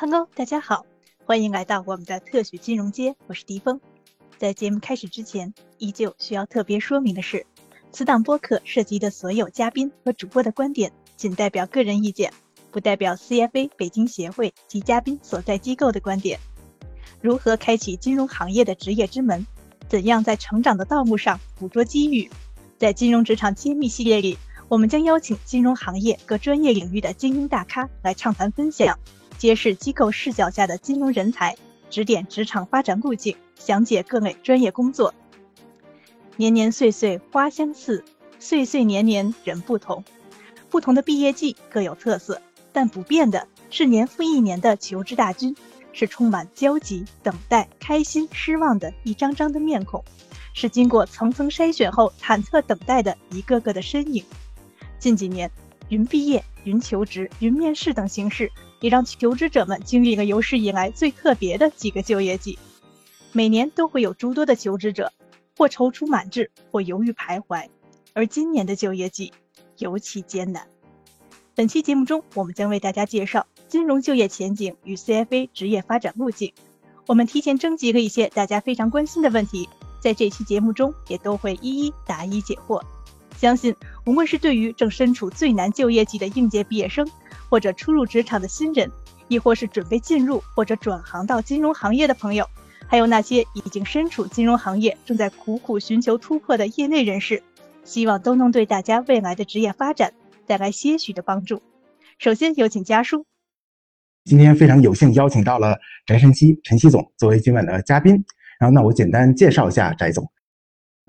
Hello，大家好，欢迎来到我们的特许金融街，我是迪峰。在节目开始之前，依旧需要特别说明的是，此档播客涉及的所有嘉宾和主播的观点，仅代表个人意见，不代表 CFA 北京协会及嘉宾所在机构的观点。如何开启金融行业的职业之门？怎样在成长的道路上捕捉机遇？在金融职场揭秘系列里，我们将邀请金融行业各专业领域的精英大咖来畅谈分享。揭示机构视角下的金融人才，指点职场发展路径，详解各类专业工作。年年岁岁花相似，岁岁年年人不同。不同的毕业季各有特色，但不变的是年复一年的求职大军，是充满焦急、等待、开心、失望的一张张的面孔，是经过层层筛选后忐忑等待的一个个的身影。近几年，云毕业、云求职、云面试等形式。也让求职者们经历了有史以来最特别的几个就业季。每年都会有诸多的求职者，或踌躇满志，或犹豫徘徊。而今年的就业季尤其艰难。本期节目中，我们将为大家介绍金融就业前景与 CFA 职业发展路径。我们提前征集了一些大家非常关心的问题，在这期节目中也都会一一答疑解惑。相信无论是对于正身处最难就业季的应届毕业生，或者初入职场的新人，亦或是准备进入或者转行到金融行业的朋友，还有那些已经身处金融行业正在苦苦寻求突破的业内人士，希望都能对大家未来的职业发展带来些许的帮助。首先有请家叔。今天非常有幸邀请到了翟晨曦陈曦总作为今晚的嘉宾。然后，那我简单介绍一下翟总。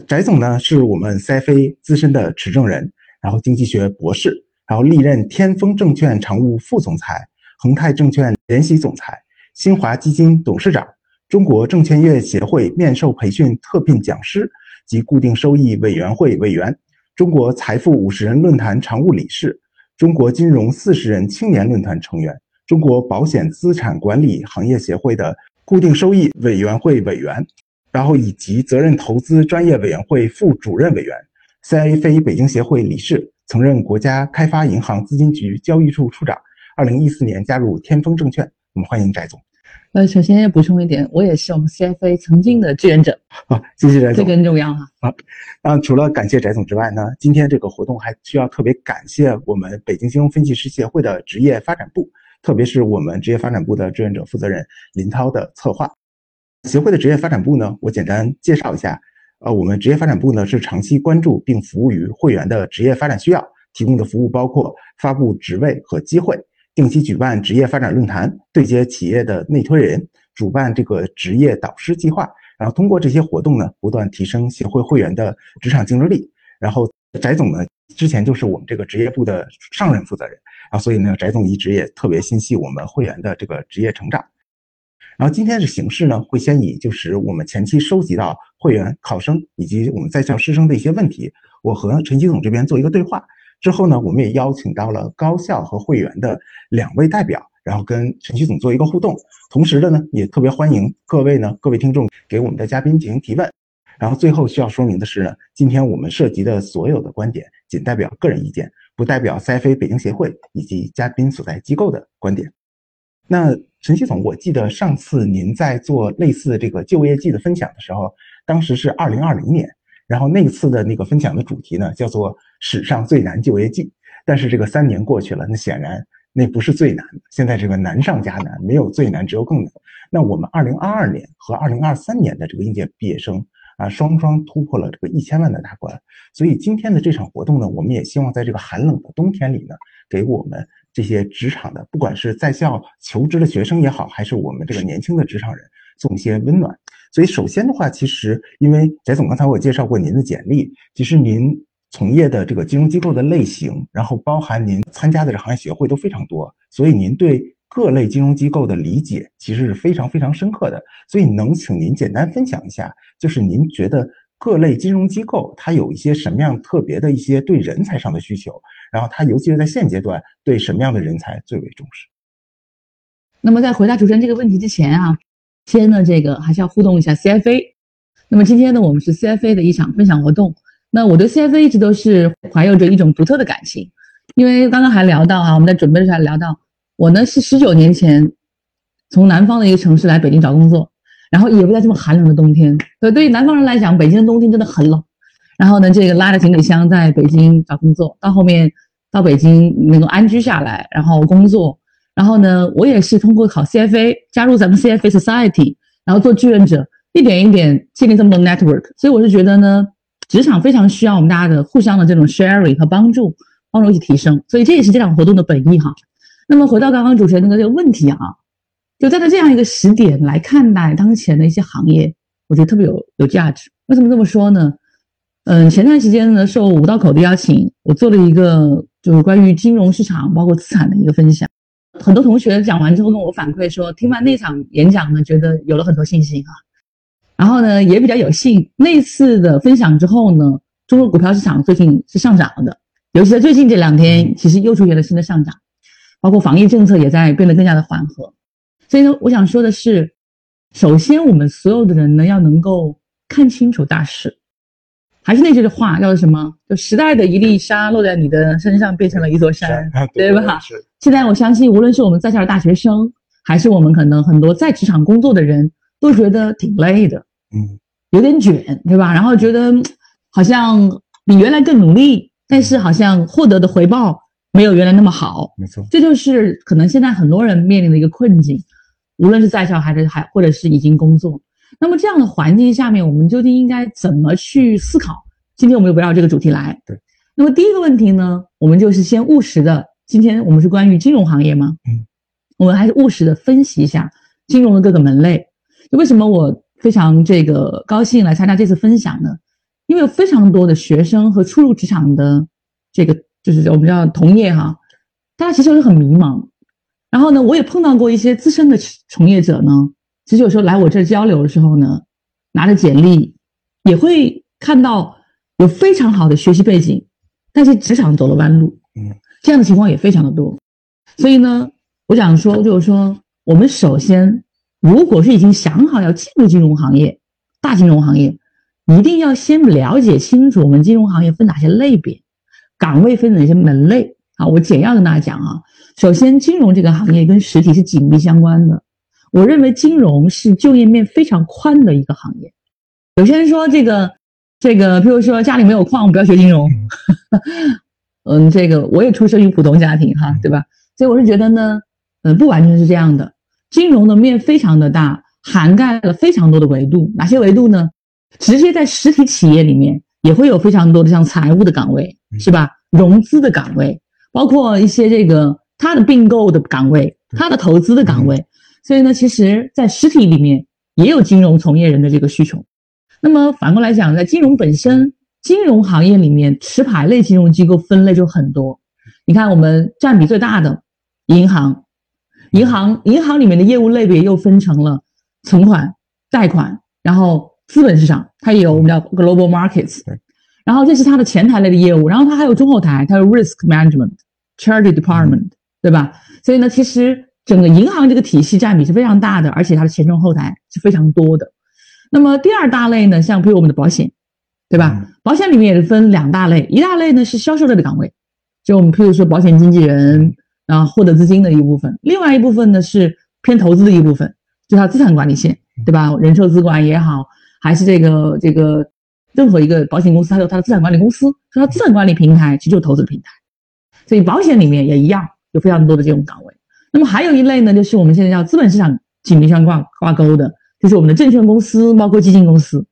翟总呢是我们 CFA 资深的持证人，然后经济学博士。然后历任天风证券常务副总裁、恒泰证券联席总裁、新华基金董事长、中国证券业协会面授培训特聘讲师及固定收益委员会委员、中国财富五十人论坛常务理事、中国金融四十人青年论坛成员、中国保险资产管理行业协会的固定收益委员会委员，然后以及责任投资专业委员会副主任委员、CFA 北京协会理事。曾任国家开发银行资金局交易处处长，二零一四年加入天风证券。我们欢迎翟总。呃，首先要补充一点，我也是我们 CFA 曾经的志愿者。好，谢谢翟总。这个很重要哈。好，那除了感谢翟总之外呢，今天这个活动还需要特别感谢我们北京金融分析师协会的职业发展部，特别是我们职业发展部的志愿者负责人林涛的策划。协会的职业发展部呢，我简单介绍一下。呃，我们职业发展部呢是长期关注并服务于会员的职业发展需要，提供的服务包括发布职位和机会，定期举办职业发展论坛，对接企业的内推人，主办这个职业导师计划，然后通过这些活动呢，不断提升协会会员的职场竞争力。然后翟总呢，之前就是我们这个职业部的上任负责人，啊，所以呢，翟总一直也特别心系我们会员的这个职业成长。然后今天的形式呢，会先以就是我们前期收集到会员、考生以及我们在校师生的一些问题，我和陈曦总这边做一个对话。之后呢，我们也邀请到了高校和会员的两位代表，然后跟陈曦总做一个互动。同时的呢，也特别欢迎各位呢，各位听众给我们的嘉宾进行提问。然后最后需要说明的是呢，今天我们涉及的所有的观点仅代表个人意见，不代表 CFA 北京协会以及嘉宾所在机构的观点。那陈曦总，我记得上次您在做类似这个就业季的分享的时候，当时是二零二零年，然后那次的那个分享的主题呢叫做“史上最难就业季”。但是这个三年过去了，那显然那不是最难的，现在这个难上加难，没有最难，只有更难。那我们二零二二年和二零二三年的这个应届毕业生啊，双双突破了这个一千万的大关。所以今天的这场活动呢，我们也希望在这个寒冷的冬天里呢，给我们。这些职场的，不管是在校求职的学生也好，还是我们这个年轻的职场人，送一些温暖。所以，首先的话，其实因为翟总刚才我介绍过您的简历，其实您从业的这个金融机构的类型，然后包含您参加的这行业协会都非常多，所以您对各类金融机构的理解其实是非常非常深刻的。所以，能请您简单分享一下，就是您觉得各类金融机构它有一些什么样特别的一些对人才上的需求？然后他尤其是在现阶段，对什么样的人才最为重视？那么在回答主持人这个问题之前啊，先呢这个还是要互动一下 CFA。那么今天呢，我们是 CFA 的一场分享活动。那我对 CFA 一直都是怀有着一种独特的感情，因为刚刚还聊到啊，我们在准备的时候还聊到，我呢是十九年前从南方的一个城市来北京找工作，然后也不在这么寒冷的冬天。对，对于南方人来讲，北京的冬天真的很冷。然后呢，这个拉着行李箱在北京找工作，到后面到北京能够安居下来，然后工作。然后呢，我也是通过考 CFA 加入咱们 CFA Society，然后做志愿者，一点一点建立这么多 network。所以我是觉得呢，职场非常需要我们大家的互相的这种 sharing 和帮助，帮助一起提升。所以这也是这场活动的本意哈。那么回到刚刚主持人的这个问题啊，就站在这样一个时点来看待当前的一些行业，我觉得特别有有价值。为什么这么说呢？嗯，前段时间呢，受五道口的邀请，我做了一个就是关于金融市场包括资产的一个分享。很多同学讲完之后跟我反馈说，听完那场演讲呢，觉得有了很多信心啊。然后呢，也比较有幸，那次的分享之后呢，中国股票市场最近是上涨了的，尤其在最近这两天，其实又出现了新的上涨，包括防疫政策也在变得更加的缓和。所以呢，我想说的是，首先我们所有的人呢，要能够看清楚大势。还是那句话，叫什么？就时代的一粒沙落在你的身上，变成了一座山，对吧？是。现在我相信，无论是我们在校的大学生，还是我们可能很多在职场工作的人，都觉得挺累的，嗯，有点卷，对吧？然后觉得好像比原来更努力，但是好像获得的回报没有原来那么好。没错，这就是可能现在很多人面临的一个困境，无论是在校还是还或者是已经工作。那么这样的环境下面，我们究竟应该怎么去思考？今天我们就围绕这个主题来。对。那么第一个问题呢，我们就是先务实的。今天我们是关于金融行业吗？嗯。我们还是务实的分析一下金融的各个门类。就为什么我非常这个高兴来参加这次分享呢？因为有非常多的学生和初入职场的这个就是我们叫同业哈，大家其实都很迷茫。然后呢，我也碰到过一些资深的从业者呢。其实有时候来我这交流的时候呢，拿着简历也会看到有非常好的学习背景，但是职场走了弯路，嗯，这样的情况也非常的多。所以呢，我想说就是说，我们首先如果是已经想好要进入金融行业，大金融行业，一定要先了解清楚我们金融行业分哪些类别，岗位分哪些门类啊。我简要跟大家讲啊，首先金融这个行业跟实体是紧密相关的。我认为金融是就业面非常宽的一个行业。有些人说这个这个，譬如说家里没有矿，我不要学金融。嗯，这个我也出生于普通家庭哈，对吧？所以我是觉得呢，嗯，不完全是这样的。金融的面非常的大，涵盖了非常多的维度。哪些维度呢？直接在实体企业里面也会有非常多的像财务的岗位，是吧？融资的岗位，包括一些这个它的并购的岗位，它的投资的岗位。所以呢，其实，在实体里面也有金融从业人的这个需求。那么反过来讲，在金融本身，金融行业里面持牌类金融机构分类就很多。你看，我们占比最大的银行，银行银行里面的业务类别又分成了存款、贷款，然后资本市场，它也有我们叫 global markets。然后这是它的前台类的业务，然后它还有中后台，它有 risk management、charity department，对吧？所以呢，其实。整个银行这个体系占比是非常大的，而且它的前中后台是非常多的。那么第二大类呢，像比如我们的保险，对吧？保险里面也是分两大类，一大类呢是销售类的岗位，就我们譬如说保险经纪人，然后获得资金的一部分；另外一部分呢是偏投资的一部分，就它资产管理线，对吧？人寿资管也好，还是这个这个任何一个保险公司，它有它的资产管理公司，它资产管理平台其实就是投资的平台。所以保险里面也一样，有非常多的这种岗位。那么还有一类呢，就是我们现在叫资本市场紧密相挂挂钩的，就是我们的证券公司，包括基金公司。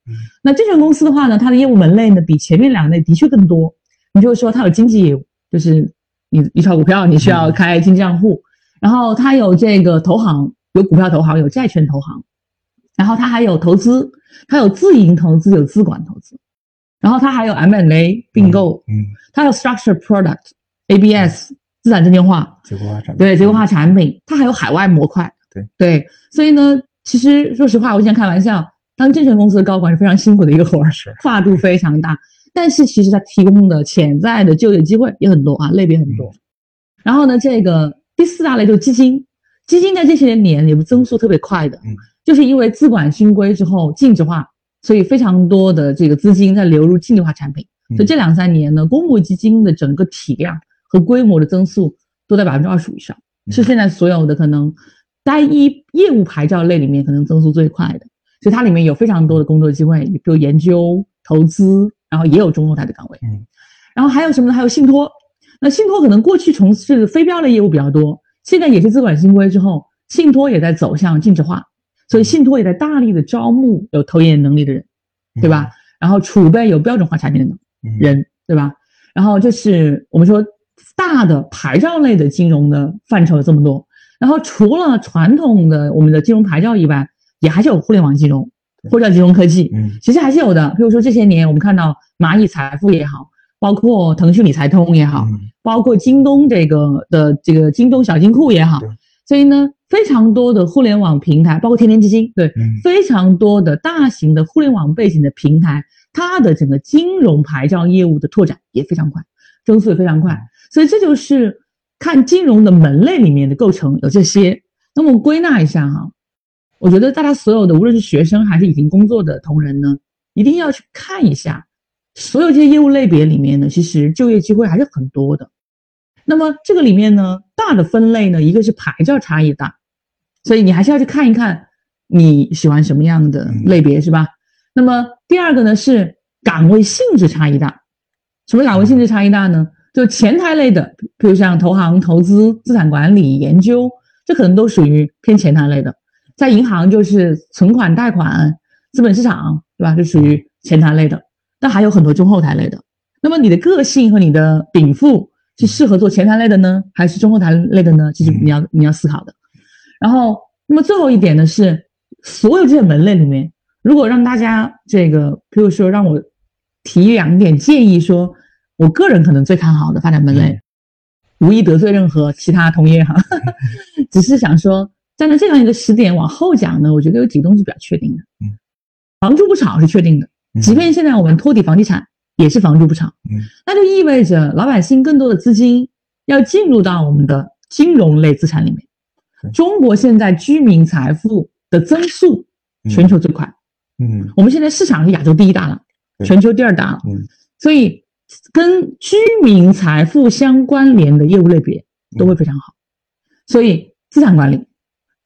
那证券公司的话呢，它的业务门类呢比前面两类的确更多。你就是说它有经纪业务，就是你你炒股票你需要开经纪账户，然后它有这个投行，有股票投行，有债券投行，然后它还有投资，它有自营投资，有资管投资，然后它还有 M&A 并购，嗯，它有 structured product ABS。资产证券化，结构化产品，对结构化产品，它还有海外模块，对。对，所以呢，其实说实话，我经常开玩笑，当证券公司的高管是非常辛苦的一个活儿，是。跨度非常大，但是其实它提供的潜在的就业机会也很多啊，类别很多。然后呢，这个第四大类就是基金，基金在这些年也是增速特别快的，嗯，就是因为资管新规之后净值化，所以非常多的这个资金在流入净值化产品，所以这两三年呢，公募基金的整个体量。和规模的增速都在百分之二十五以上，是现在所有的可能单一业务牌照类里面可能增速最快的，所以它里面有非常多的工作机会，比如研究、投资，然后也有中后台的岗位。嗯，然后还有什么呢？还有信托。那信托可能过去从事非标类业务比较多，现在也是资管新规之后，信托也在走向净值化，所以信托也在大力的招募有投研能力的人，对吧？然后储备有标准化产品的人，对吧？然后这是我们说大的牌照类的金融的范畴有这么多。然后除了传统的我们的金融牌照以外，也还是有互联网金融或者金融科技，嗯，其实还是有的。比如说这些年我们看到蚂蚁财富也好，包括腾讯理财通也好，包括京东这个的这个京东小金库也好，所以呢，非常多的互联网平台，包括天天基金，对，非常多的大型的互联网背景的平台，它的整个金融牌照业务的拓展也非常快，增速也非常快，所以这就是。看金融的门类里面的构成有这些，那么归纳一下哈，我觉得大家所有的无论是学生还是已经工作的同仁呢，一定要去看一下，所有这些业务类别里面呢，其实就业机会还是很多的。那么这个里面呢，大的分类呢，一个是牌照差异大，所以你还是要去看一看你喜欢什么样的类别是吧？那么第二个呢是岗位性质差异大，什么岗位性质差异大呢？就前台类的，比如像投行、投资、资产管理、研究，这可能都属于偏前台类的。在银行就是存款、贷款、资本市场，对吧？就属于前台类的。但还有很多中后台类的。那么你的个性和你的禀赋是适合做前台类的呢，还是中后台类的呢？其实你要你要思考的。然后，那么最后一点呢是，所有这些门类里面，如果让大家这个，比如说让我提两点建议说。我个人可能最看好的发展门类，无意得罪任何其他同业哈，只是想说，站在这样一个时点往后讲呢，我觉得有几个东西比较确定的。嗯，房住不炒是确定的，即便现在我们托底房地产也是房住不炒。嗯，那就意味着老百姓更多的资金要进入到我们的金融类资产里面。中国现在居民财富的增速全球最快。嗯，我们现在市场是亚洲第一大了，全球第二大了。嗯，所以。跟居民财富相关联的业务类别都会非常好，所以资产管理、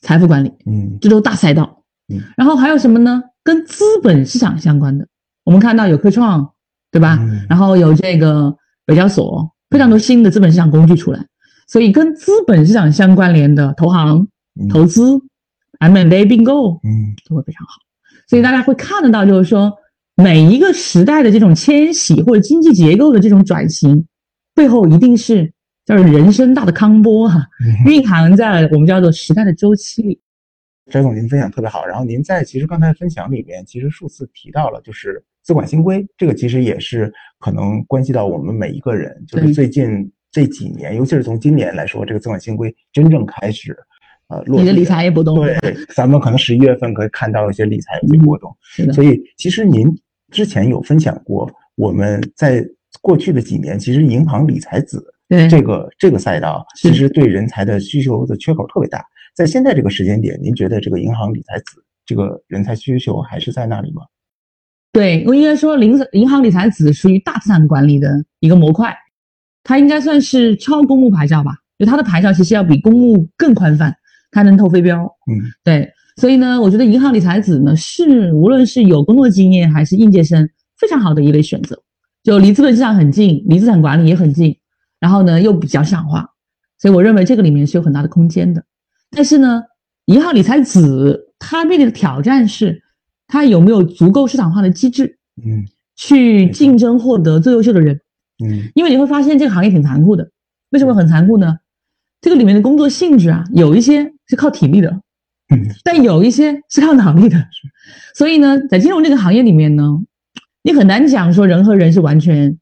财富管理，嗯，这都大赛道。嗯，然后还有什么呢？跟资本市场相关的，我们看到有科创，对吧？嗯然后有这个北交所，非常多新的资本市场工具出来，所以跟资本市场相关联的投行、投资、M&A 并购，嗯，都会非常好。所以大家会看得到，就是说。每一个时代的这种迁徙或者经济结构的这种转型，背后一定是叫人生大的康波哈，蕴含在我们叫做时代的周期里。翟总，您分享特别好。然后您在其实刚才分享里面，其实数次提到了就是资管新规，这个其实也是可能关系到我们每一个人。就是最近这几年，尤其是从今年来说，这个资管新规真正开始，呃，你的理财也波动。对，咱们可能十一月份可以看到一些理财有些波动。是的。所以其实您。之前有分享过，我们在过去的几年，其实银行理财子这个这个赛道，其实对人才的需求的缺口特别大。在现在这个时间点，您觉得这个银行理财子这个人才需求还是在那里吗？对我应该说，银银行理财子属于大资产管理的一个模块，它应该算是超公募牌照吧？就它的牌照其实要比公募更宽泛，它能投飞镖。嗯，对。所以呢，我觉得银行理财子呢是无论是有工作经验还是应届生非常好的一类选择，就离资本市场很近，离资产管理也很近，然后呢又比较想化，所以我认为这个里面是有很大的空间的。但是呢，银行理财子它面临的挑战是，它有没有足够市场化的机制，嗯，去竞争获得最优秀的人，嗯，因为你会发现这个行业挺残酷的。为什么很残酷呢？这个里面的工作性质啊，有一些是靠体力的。嗯但有一些是靠脑力的，所以呢，在金融这个行业里面呢，你很难讲说人和人是完全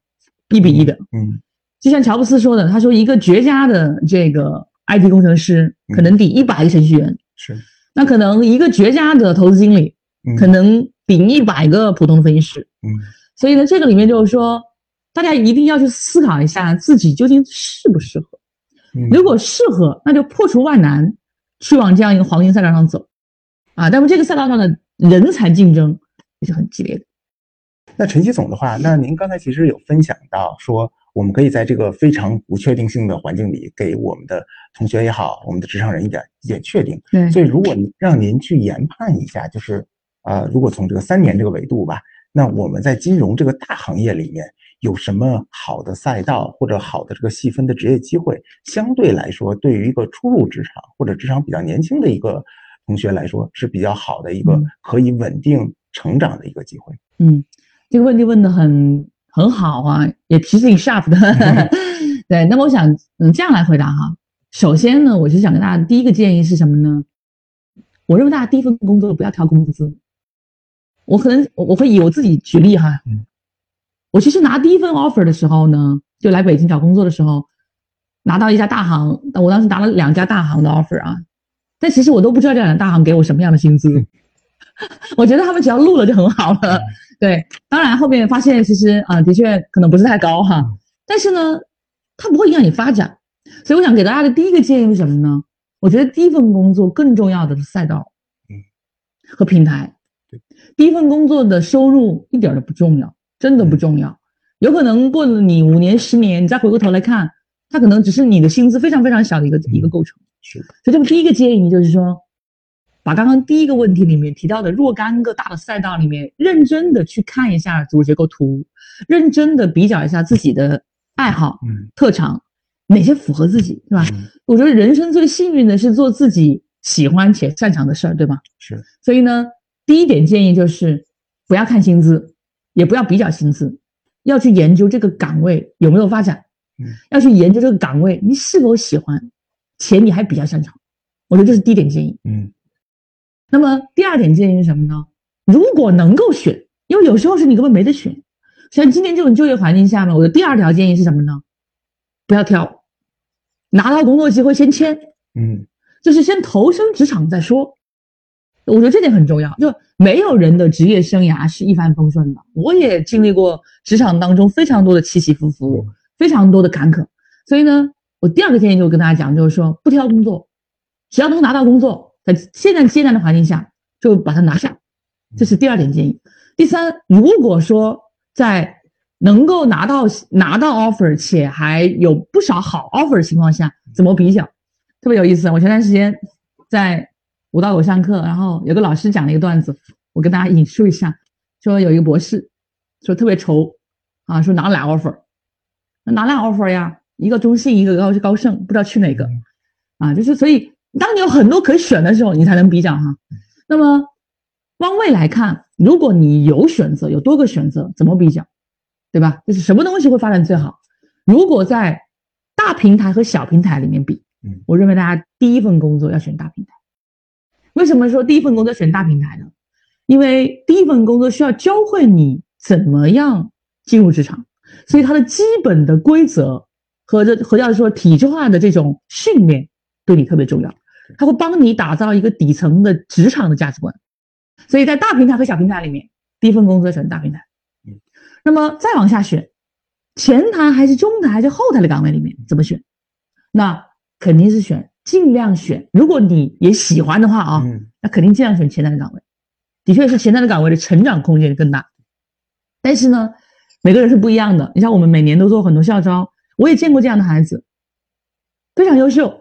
一比一的。嗯，就像乔布斯说的，他说一个绝佳的这个 IT 工程师可能抵一百个程序员，是，那可能一个绝佳的投资经理可能顶一百个普通的分析师。嗯，所以呢，这个里面就是说，大家一定要去思考一下自己究竟适不适合。如果适合，那就破除万难。去往这样一个黄金赛道上走，啊，但是这个赛道上的人才竞争也是很激烈的。那陈曦总的话，那您刚才其实有分享到说，我们可以在这个非常不确定性的环境里，给我们的同学也好，我们的职场人一点一点确定。对，所以如果让您去研判一下，就是呃，如果从这个三年这个维度吧，那我们在金融这个大行业里面有什么好的赛道或者好的这个细分的职业机会，相对来说，对于一个初入职场或者职场比较年轻的一个同学来说，是比较好的一个可以稳定成长的一个机会。嗯，这个问题问的很。很好啊，也其实挺 sharp 的。对，那么我想，嗯，这样来回答哈。首先呢，我就想跟大家第一个建议是什么呢？我认为大家第一份工作不要挑工资。我可能我我会以我自己举例哈。我其实拿第一份 offer 的时候呢，就来北京找工作的时候，拿到一家大行，我当时拿了两家大行的 offer 啊，但其实我都不知道这两家大行给我什么样的薪资。我觉得他们只要录了就很好了。对，当然后面发现其实啊，的确可能不是太高哈，但是呢，它不会影响你发展，所以我想给大家的第一个建议是什么呢？我觉得第一份工作更重要的是赛道，嗯，和平台。第一份工作的收入一点都不重要，真的不重要。有可能过了你五年、十年，你再回过头来看，它可能只是你的薪资非常非常小的一个一个构成。是。所以这么第一个建议就是说。把刚刚第一个问题里面提到的若干个大的赛道里面，认真的去看一下组织结构图，认真的比较一下自己的爱好、特长，哪些符合自己，是吧？我觉得人生最幸运的是做自己喜欢且擅长的事儿，对吧？是。所以呢，第一点建议就是不要看薪资，也不要比较薪资，要去研究这个岗位有没有发展，要去研究这个岗位你是否喜欢，且你还比较擅长。我觉得这是第一点建议。嗯。那么第二点建议是什么呢？如果能够选，因为有时候是你根本没得选。像今天这种就业环境下面，我的第二条建议是什么呢？不要挑，拿到工作机会先签，嗯，就是先投身职场再说。我觉得这点很重要，就没有人的职业生涯是一帆风顺的。我也经历过职场当中非常多的起起伏伏，非常多的坎坷。所以呢，我第二个建议就跟大家讲，就是说不挑工作，只要能拿到工作。在现在艰难的环境下，就把它拿下，这是第二点建议。第三，如果说在能够拿到拿到 offer 且还有不少好 offer 的情况下，怎么比较？特别有意思。我前段时间在舞蹈偶像课，然后有个老师讲了一个段子，我跟大家引述一下：说有一个博士说特别愁啊，说拿了俩 offer，拿俩 offer 呀，一个中信，一个高高盛，不知道去哪个啊？就是所以。当你有很多可选的时候，你才能比较哈。那么，往未来看，如果你有选择，有多个选择，怎么比较，对吧？就是什么东西会发展最好？如果在大平台和小平台里面比，嗯，我认为大家第一份工作要选大平台。为什么说第一份工作选大平台呢？因为第一份工作需要教会你怎么样进入职场，所以它的基本的规则和这和叫说体制化的这种训练对你特别重要。它会帮你打造一个底层的职场的价值观，所以在大平台和小平台里面，第一份工作选大平台。嗯，那么再往下选，前台还是中台还是后台的岗位里面怎么选？那肯定是选，尽量选。如果你也喜欢的话啊，那肯定尽量选前台的岗位。的确是前台的岗位的成长空间更大。但是呢，每个人是不一样的。你像我们每年都做很多校招，我也见过这样的孩子，非常优秀。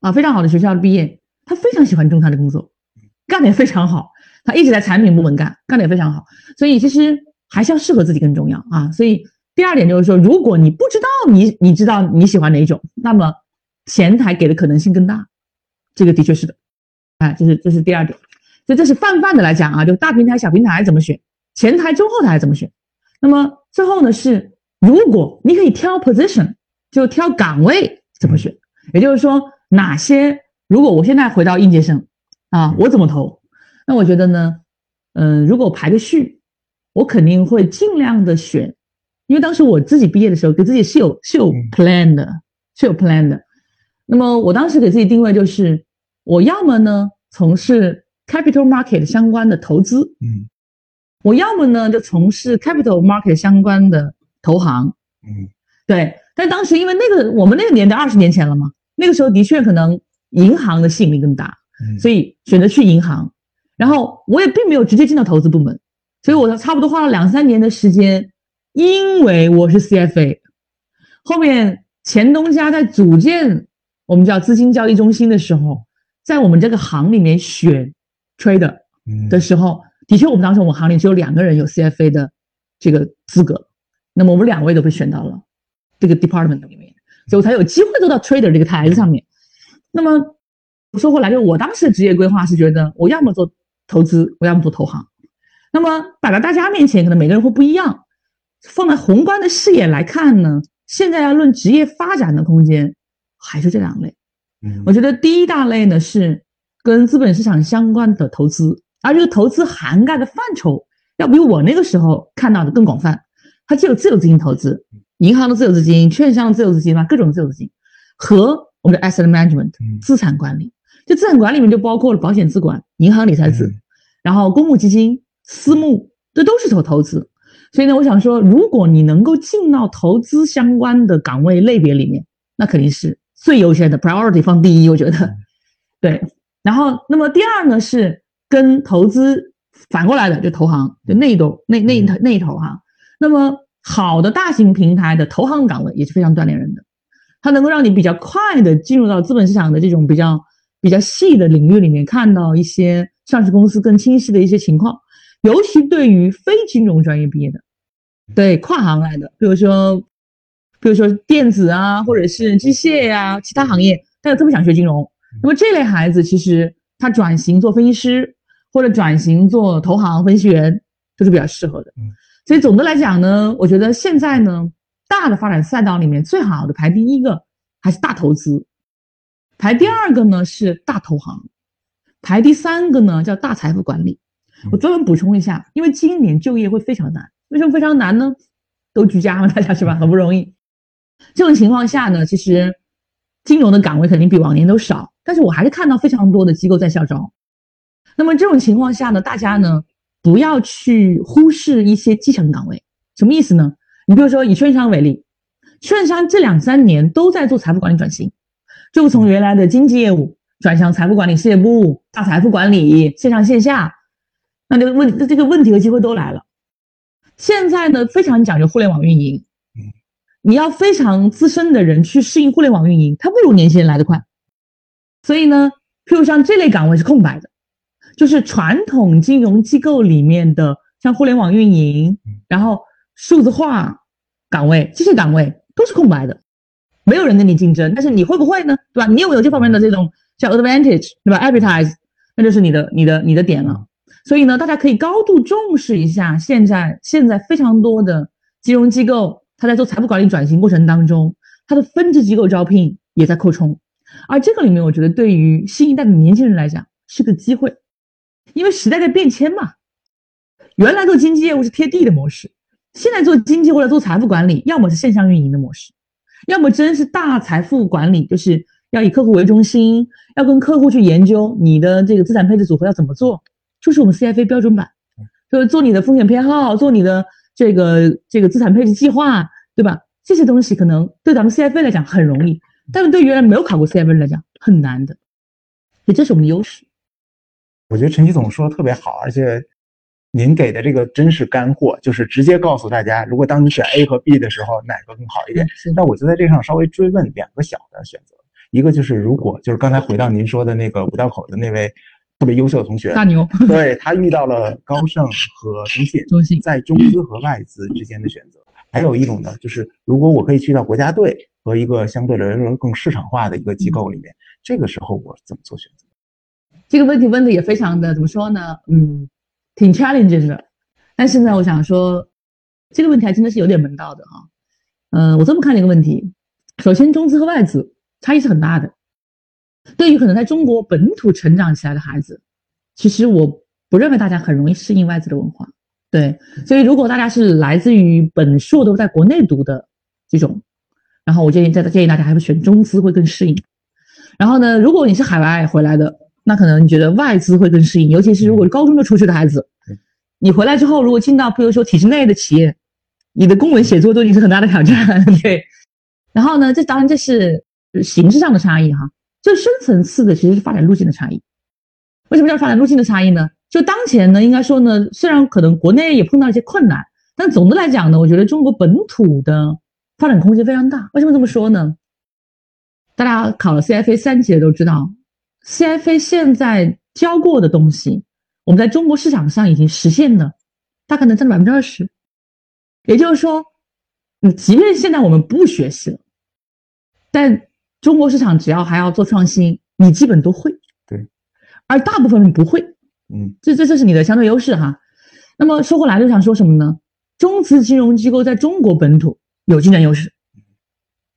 啊，非常好的学校毕业，他非常喜欢中台的工作，干的也非常好。他一直在产品部门干，干的也非常好。所以其实还是要适合自己更重要啊。所以第二点就是说，如果你不知道你你知道你喜欢哪种，那么前台给的可能性更大。这个的确是的，哎，这是这是第二点。所以这是泛泛的来讲啊，就大平台、小平台怎么选，前台、中后台怎么选。那么最后呢是，如果你可以挑 position，就挑岗位怎么选，也就是说。哪些？如果我现在回到应届生，啊，我怎么投？那我觉得呢，嗯，如果排个序，我肯定会尽量的选，因为当时我自己毕业的时候，给自己是有是有 plan 的，是有 plan 的。那么我当时给自己定位就是，我要么呢从事 capital market 相关的投资，嗯，我要么呢就从事 capital market 相关的投行，嗯，对。但当时因为那个我们那个年代二十年前了嘛。那个时候的确可能银行的吸引力更大，所以选择去银行。然后我也并没有直接进到投资部门，所以我差不多花了两三年的时间。因为我是 CFA，后面钱东家在组建我们叫资金交易中心的时候，在我们这个行里面选 trader 的时候，的确我们当时我们行里只有两个人有 CFA 的这个资格，那么我们两位都被选到了这个 department 里面，所以我才有机会做到 trader 这个台子上面。那么说回来，就我当时的职业规划是觉得我要么做投资，我要么做投行。那么摆在大家面前，可能每个人会不一样。放在宏观的视野来看呢，现在要论职业发展的空间，还是这两类。嗯，我觉得第一大类呢是跟资本市场相关的投资，而这个投资涵盖的范畴要比我那个时候看到的更广泛。它既有自有资金投资，银行的自有资金、券商的自有资金啊，各种自有资金，和我们的 asset management 资产管理。这资产管理里面就包括了保险资管、银行理财资，然后公募基金。私募，这都是投投资，所以呢，我想说，如果你能够进到投资相关的岗位类别里面，那肯定是最优先的 priority 放第一，我觉得，对。然后，那么第二呢，是跟投资反过来的，就投行，就那一头那那那一头哈。那么好的大型平台的投行岗位也是非常锻炼人的，它能够让你比较快的进入到资本市场的这种比较比较细的领域里面，看到一些上市公司更清晰的一些情况。尤其对于非金融专业毕业的，对跨行来的，比如说，比如说电子啊，或者是机械呀，其他行业，大家特别想学金融。那么这类孩子，其实他转型做分析师，或者转型做投行分析员，都是比较适合的。所以总的来讲呢，我觉得现在呢，大的发展赛道里面，最好的排第一个还是大投资，排第二个呢是大投行，排第三个呢叫大财富管理。我专门补充一下，因为今年就业会非常难。为什么非常难呢？都居家嘛，大家是吧？很不容易。这种情况下呢，其实金融的岗位肯定比往年都少，但是我还是看到非常多的机构在校招。那么这种情况下呢，大家呢不要去忽视一些基层岗位。什么意思呢？你比如说以券商为例，券商这两三年都在做财富管理转型，就从原来的经纪业务转向财富管理事业部、大财富管理、线上线下。那这个问，那这个问题和机会都来了。现在呢，非常讲究互联网运营，你要非常资深的人去适应互联网运营，他不如年轻人来得快。所以呢，譬如像这类岗位是空白的，就是传统金融机构里面的像互联网运营，然后数字化岗位、这些岗位都是空白的，没有人跟你竞争。但是你会不会呢？对吧？你有没有这方面的这种叫 advantage，对吧？advertise，那就是你的、你的、你的点了。所以呢，大家可以高度重视一下，现在现在非常多的金融机构，它在做财富管理转型过程当中，他的分支机构招聘也在扩充，而这个里面，我觉得对于新一代的年轻人来讲是个机会，因为时代在变迁嘛。原来做经济业务是贴地的模式，现在做经济或者做财富管理，要么是线上运营的模式，要么真是大财富管理，就是要以客户为中心，要跟客户去研究你的这个资产配置组合要怎么做。就是我们 CFA 标准版，就是做你的风险偏好，做你的这个这个资产配置计划，对吧？这些东西可能对咱们 CFA 来讲很容易，但是对原来没有考过 CFA 来讲很难的，所以这是我们的优势。我觉得陈奇总说的特别好，而且您给的这个真是干货，就是直接告诉大家，如果当你选 A 和 B 的时候，哪个更好一点？那我就在这上稍微追问两个小的选择，一个就是如果就是刚才回到您说的那个五道口的那位。特别优秀的同学，大牛，对他遇到了高盛和中信，中信在中资和外资之间的选择。还有一种呢，就是如果我可以去到国家队和一个相对来说更市场化的一个机构里面，这个时候我怎么做选择？这个问题问的也非常的怎么说呢？嗯，挺 challenging 的。但是呢，我想说，这个问题还真的是有点门道的哈。嗯，我这么看这个问题，首先中资和外资差异是很大的。对于可能在中国本土成长起来的孩子，其实我不认为大家很容易适应外资的文化。对，所以如果大家是来自于本硕都在国内读的这种，然后我建议再建议大家还是选中资会更适应。然后呢，如果你是海外回来的，那可能你觉得外资会更适应，尤其是如果高中就出去的孩子，你回来之后如果进到比如说体制内的企业，你的公文写作都已经是很大的挑战。对，然后呢，这当然这是形式上的差异哈。就深层次的其实是发展路径的差异。为什么叫发展路径的差异呢？就当前呢，应该说呢，虽然可能国内也碰到一些困难，但总的来讲呢，我觉得中国本土的发展空间非常大。为什么这么说呢？大家考了 CFA 三级的都知道，CFA 现在教过的东西，我们在中国市场上已经实现了，大概能占百分之二十。也就是说，你即便现在我们不学习了，但中国市场只要还要做创新，你基本都会。对，而大部分人不会。嗯，这这这是你的相对优势哈。那么说回来就想说什么呢？中资金融机构在中国本土有竞争优势，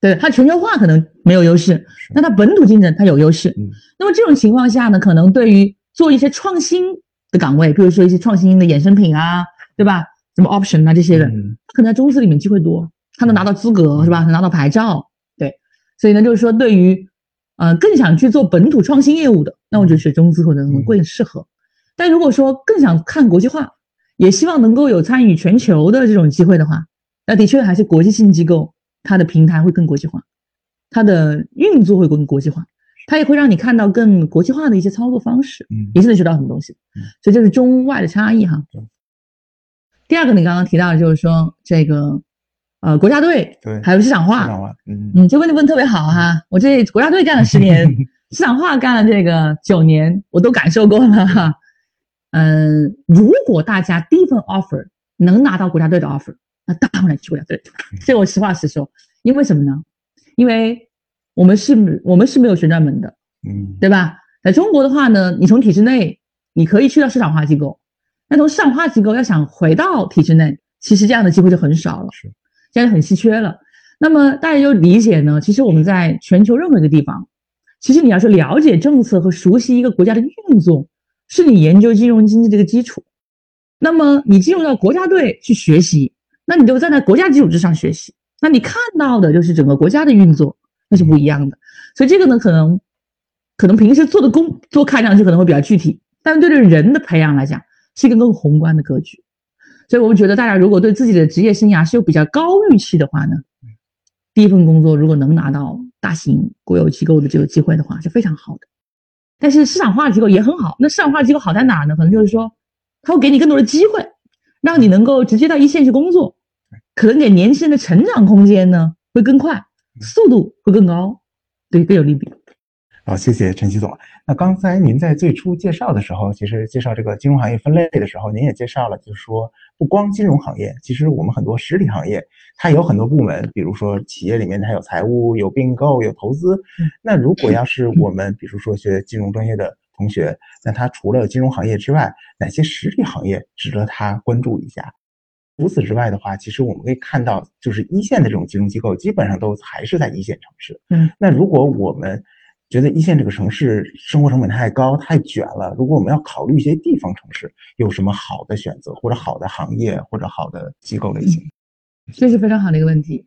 对它全球化可能没有优势，那它本土竞争它有优势。嗯，那么这种情况下呢，可能对于做一些创新的岗位，比如说一些创新的衍生品啊，对吧？什么 option 啊这些的，嗯可能在中资里面机会多，他能拿到资格是吧？能拿到牌照，对。所以呢，就是说对于呃更想去做本土创新业务的，那我觉得学中资可能会适合。但如果说更想看国际化，也希望能够有参与全球的这种机会的话，那的确还是国际性机构，它的平台会更国际化，它的运作会更国际化，它也会让你看到更国际化的一些操作方式，嗯也是能学到很多东西嗯。所以这是中外的差异哈对。第二个，你刚刚提到的就是说这个呃国家队，对还有市场化，市场化，嗯嗯，这问题问得特别好哈。我这国家队干了十年，市场化干了这个九年，我都感受过了哈。嗯，如果大家第一份 offer 能拿到国家队的 offer，那当然去国家队。这我实话实说，因为什么呢？因为我们是，我们是没有旋转门的，嗯对吧？在中国的话呢，你从体制内你可以去到市场化机构，那从市场化机构要想回到体制内，其实这样的机会就很少了，是现在很稀缺了。那么大家就理解呢，其实我们在全球任何一个地方，其实你要是了解政策和熟悉一个国家的运作，是你研究金融经济这个基础。那么你进入到国家队去学习，那你就站在国家基础之上学习，那你看到的就是整个国家的运作，那是不一样的。所以这个呢，可能可能平时做的工做看上去可能会比较具体，但对这人的培养来讲，是一个更宏观的格局。所以我们觉得，大家如果对自己的职业生涯是有比较高预期的话呢，第一份工作如果能拿到大型国有机构的这个机会的话，是非常好的。但是市场化机构也很好，那市场化机构好在哪儿呢？可能就是说，它会给你更多的机会，让你能够直接到一线去工作，可能给年轻人的成长空间呢会更快，速度会更高，对，更有利弊。好，谢谢陈曦总。那刚才您在最初介绍的时候，其实介绍这个金融行业分类的时候，您也介绍了，就是说不光金融行业，其实我们很多实体行业，它有很多部门，比如说企业里面它有财务、有并购、有投资。那如果要是我们比如说学金融专业的同学，那他除了金融行业之外，哪些实体行业值得他关注一下？除此之外的话，其实我们可以看到，就是一线的这种金融机构，基本上都还是在一线城市。嗯，那如果我们觉得一线这个城市生活成本太高、太卷了，如果我们要考虑一些地方城市，有什么好的选择，或者好的行业，或者好的机构类型？这是非常好的一个问题。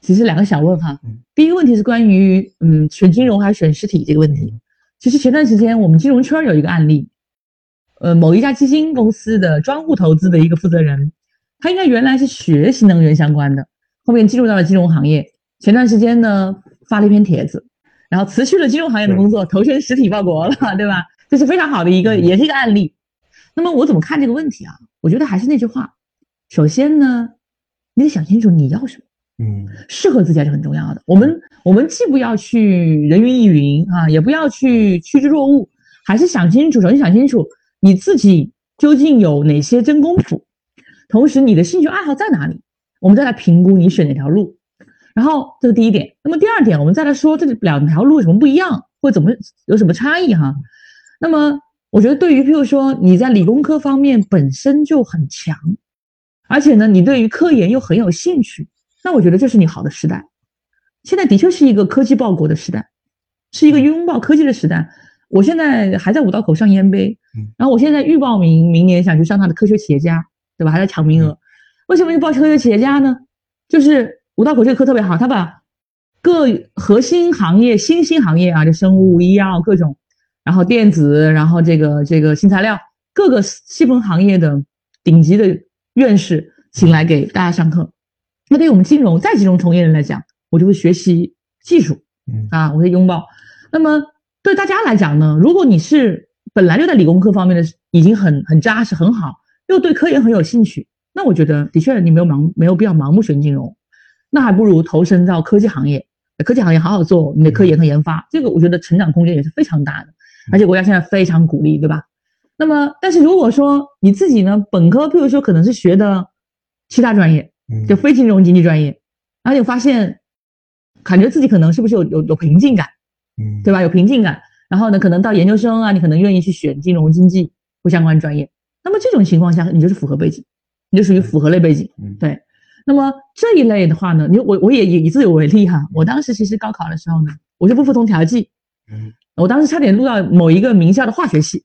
其实两个小问哈嗯，第一个问题是关于嗯选金融还是选实体这个问题。其实前段时间我们金融圈有一个案例，呃，某一家基金公司的专户投资的一个负责人，他应该原来是学新能源相关的，后面进入到了金融行业。前段时间呢发了一篇帖子，然后辞去了金融行业的工作，投身实体报国了，对吧？这是非常好的一个，也是一个案例。那么我怎么看这个问题啊？我觉得还是那句话，首先呢，你得想清楚你要什么。嗯适合自己还是很重要的。我们我们既不要去人云亦云啊，也不要去趋之若鹜，还是想清楚，首先想清楚你自己究竟有哪些真功夫，同时你的兴趣爱好在哪里，我们再来评估你选哪条路。然后这是第一点，那么第二点，我们再来说这两条路有什么不一样，或怎么有什么差异哈。那么我觉得对于譬如说你在理工科方面本身就很强，而且呢你对于科研又很有兴趣。那我觉得这是你好的时代。现在的确是一个科技报国的时代，是一个拥抱科技的时代。我现在还在五道口上 EMBA，嗯然后我现在预报名明年想去上他的科学企业家，对吧？还在抢名额。为什么去报科学企业家呢？就是五道口这个课特别好，他把各核心行业、新兴行业啊，就生物、医药各种，然后电子，然后这个这个新材料，各个细分行业的顶级的院士请来给大家上课。那对于我们金融再金融从业人来讲，我就会学习技术嗯啊，我会拥抱。那么对大家来讲呢，如果你是本来就在理工科方面的已经很很扎实很好，又对科研很有兴趣，那我觉得的确你没有盲没有必要盲目选金融。那还不如投身到科技行业。科技行业好好做你的科研和研发，这个我觉得成长空间也是非常大的，而且国家现在非常鼓励，对吧？那么，但是如果说你自己呢，本科譬如说可能是学的其他专业，就非金融经济专业，然后你发现感觉自己可能是不是有有有瓶颈感，嗯，对吧？有瓶颈感，然后呢，可能到研究生啊，你可能愿意去选金融经济或相关专业，那么这种情况下，你就是符合背景，你就属于符合类背景，对。那么这一类的话呢，你我我也以以自己为例哈，我当时其实高考的时候呢，我是不服从调剂，嗯，我当时差点录到某一个名校的化学系，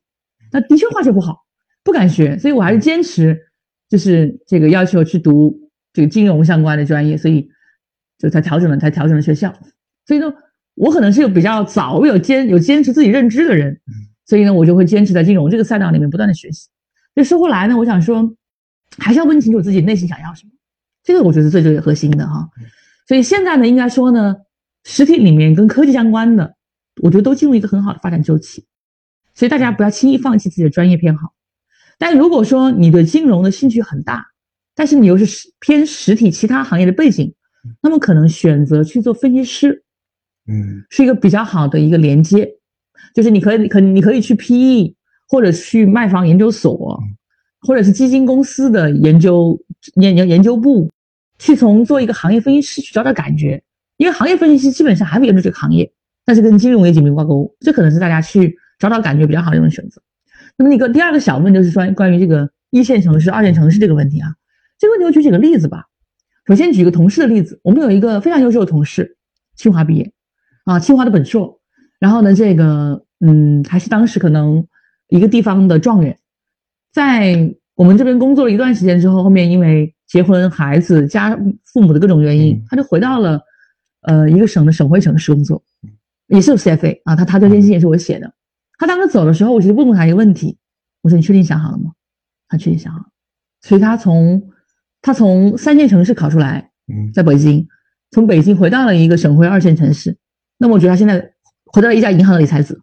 那的确化学不好，不敢学，所以我还是坚持，就是这个要求去读这个金融相关的专业，所以就才调整了，才调整了学校。所以呢，我可能是有比较早有坚有坚持自己认知的人，所以呢，我就会坚持在金融这个赛道里面不断的学习。那说回来呢，我想说，还是要问清楚自己内心想要什么。这个我觉得是最最核心的哈，所以现在呢，应该说呢，实体里面跟科技相关的，我觉得都进入一个很好的发展周期，所以大家不要轻易放弃自己的专业偏好。但如果说你对金融的兴趣很大，但是你又是实偏实体其他行业的背景，那么可能选择去做分析师，嗯，是一个比较好的一个连接，就是你可以可你可以去 PE 或者去卖方研究所。或者是基金公司的研究研研研究部，去从做一个行业分析师去找找感觉，因为行业分析师基本上还不研究这个行业，但是跟金融也紧密挂钩，这可能是大家去找找感觉比较好的一种选择。那么那个第二个小问就是说关于这个一线城市、二线城市这个问题啊，这个问题我举几个例子吧。首先举一个同事的例子，我们有一个非常优秀的同事，清华毕业，啊，清华的本硕，然后呢，这个嗯，还是当时可能一个地方的状元。在我们这边工作了一段时间之后，后面因为结婚、孩子、家父母的各种原因，他就回到了呃一个省的省会城市工作，也是有 CFA 啊。他他这篇信也是我写的。他当时走的时候，我就问过他一个问题，我说：“你确定想好了吗？”他确定想好了。所以他从他从三线城市考出来，在北京，从北京回到了一个省会二线城市。那么我觉得他现在回到了一家银行的理财子，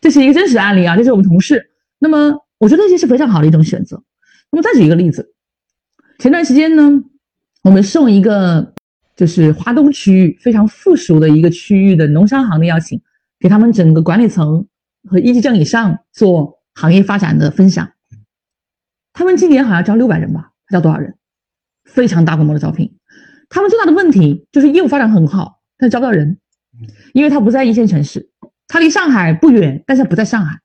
这是一个真实的案例啊，这是我们同事。那么。我觉得这是非常好的一种选择。那么再举一个例子，前段时间呢，我们送一个就是华东区域非常附属的一个区域的农商行的邀请，给他们整个管理层和一级证以上做行业发展的分享。他们今年好像招六百人吧？招多少人？非常大规模的招聘。他们最大的问题就是业务发展很好，但招不到人，因为他不在一线城市，他离上海不远，但是不在上海。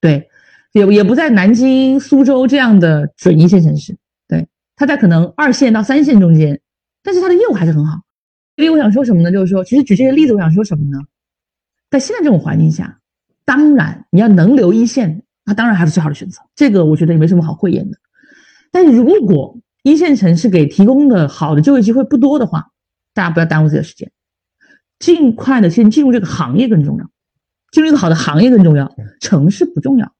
对。也也不在南京、苏州这样的准一线城市，对，他在可能二线到三线中间，但是他的业务还是很好。所以我想说什么呢？就是说，其实举这些例子，我想说什么呢？在现在这种环境下，当然你要能留一线，那当然还是最好的选择。这个我觉得也没什么好讳言的。但是如果一线城市给提供的好的就业机会不多的话，大家不要耽误自己的时间，尽快的先进入这个行业更重要，进入一个好的行业更重要，城市不重要。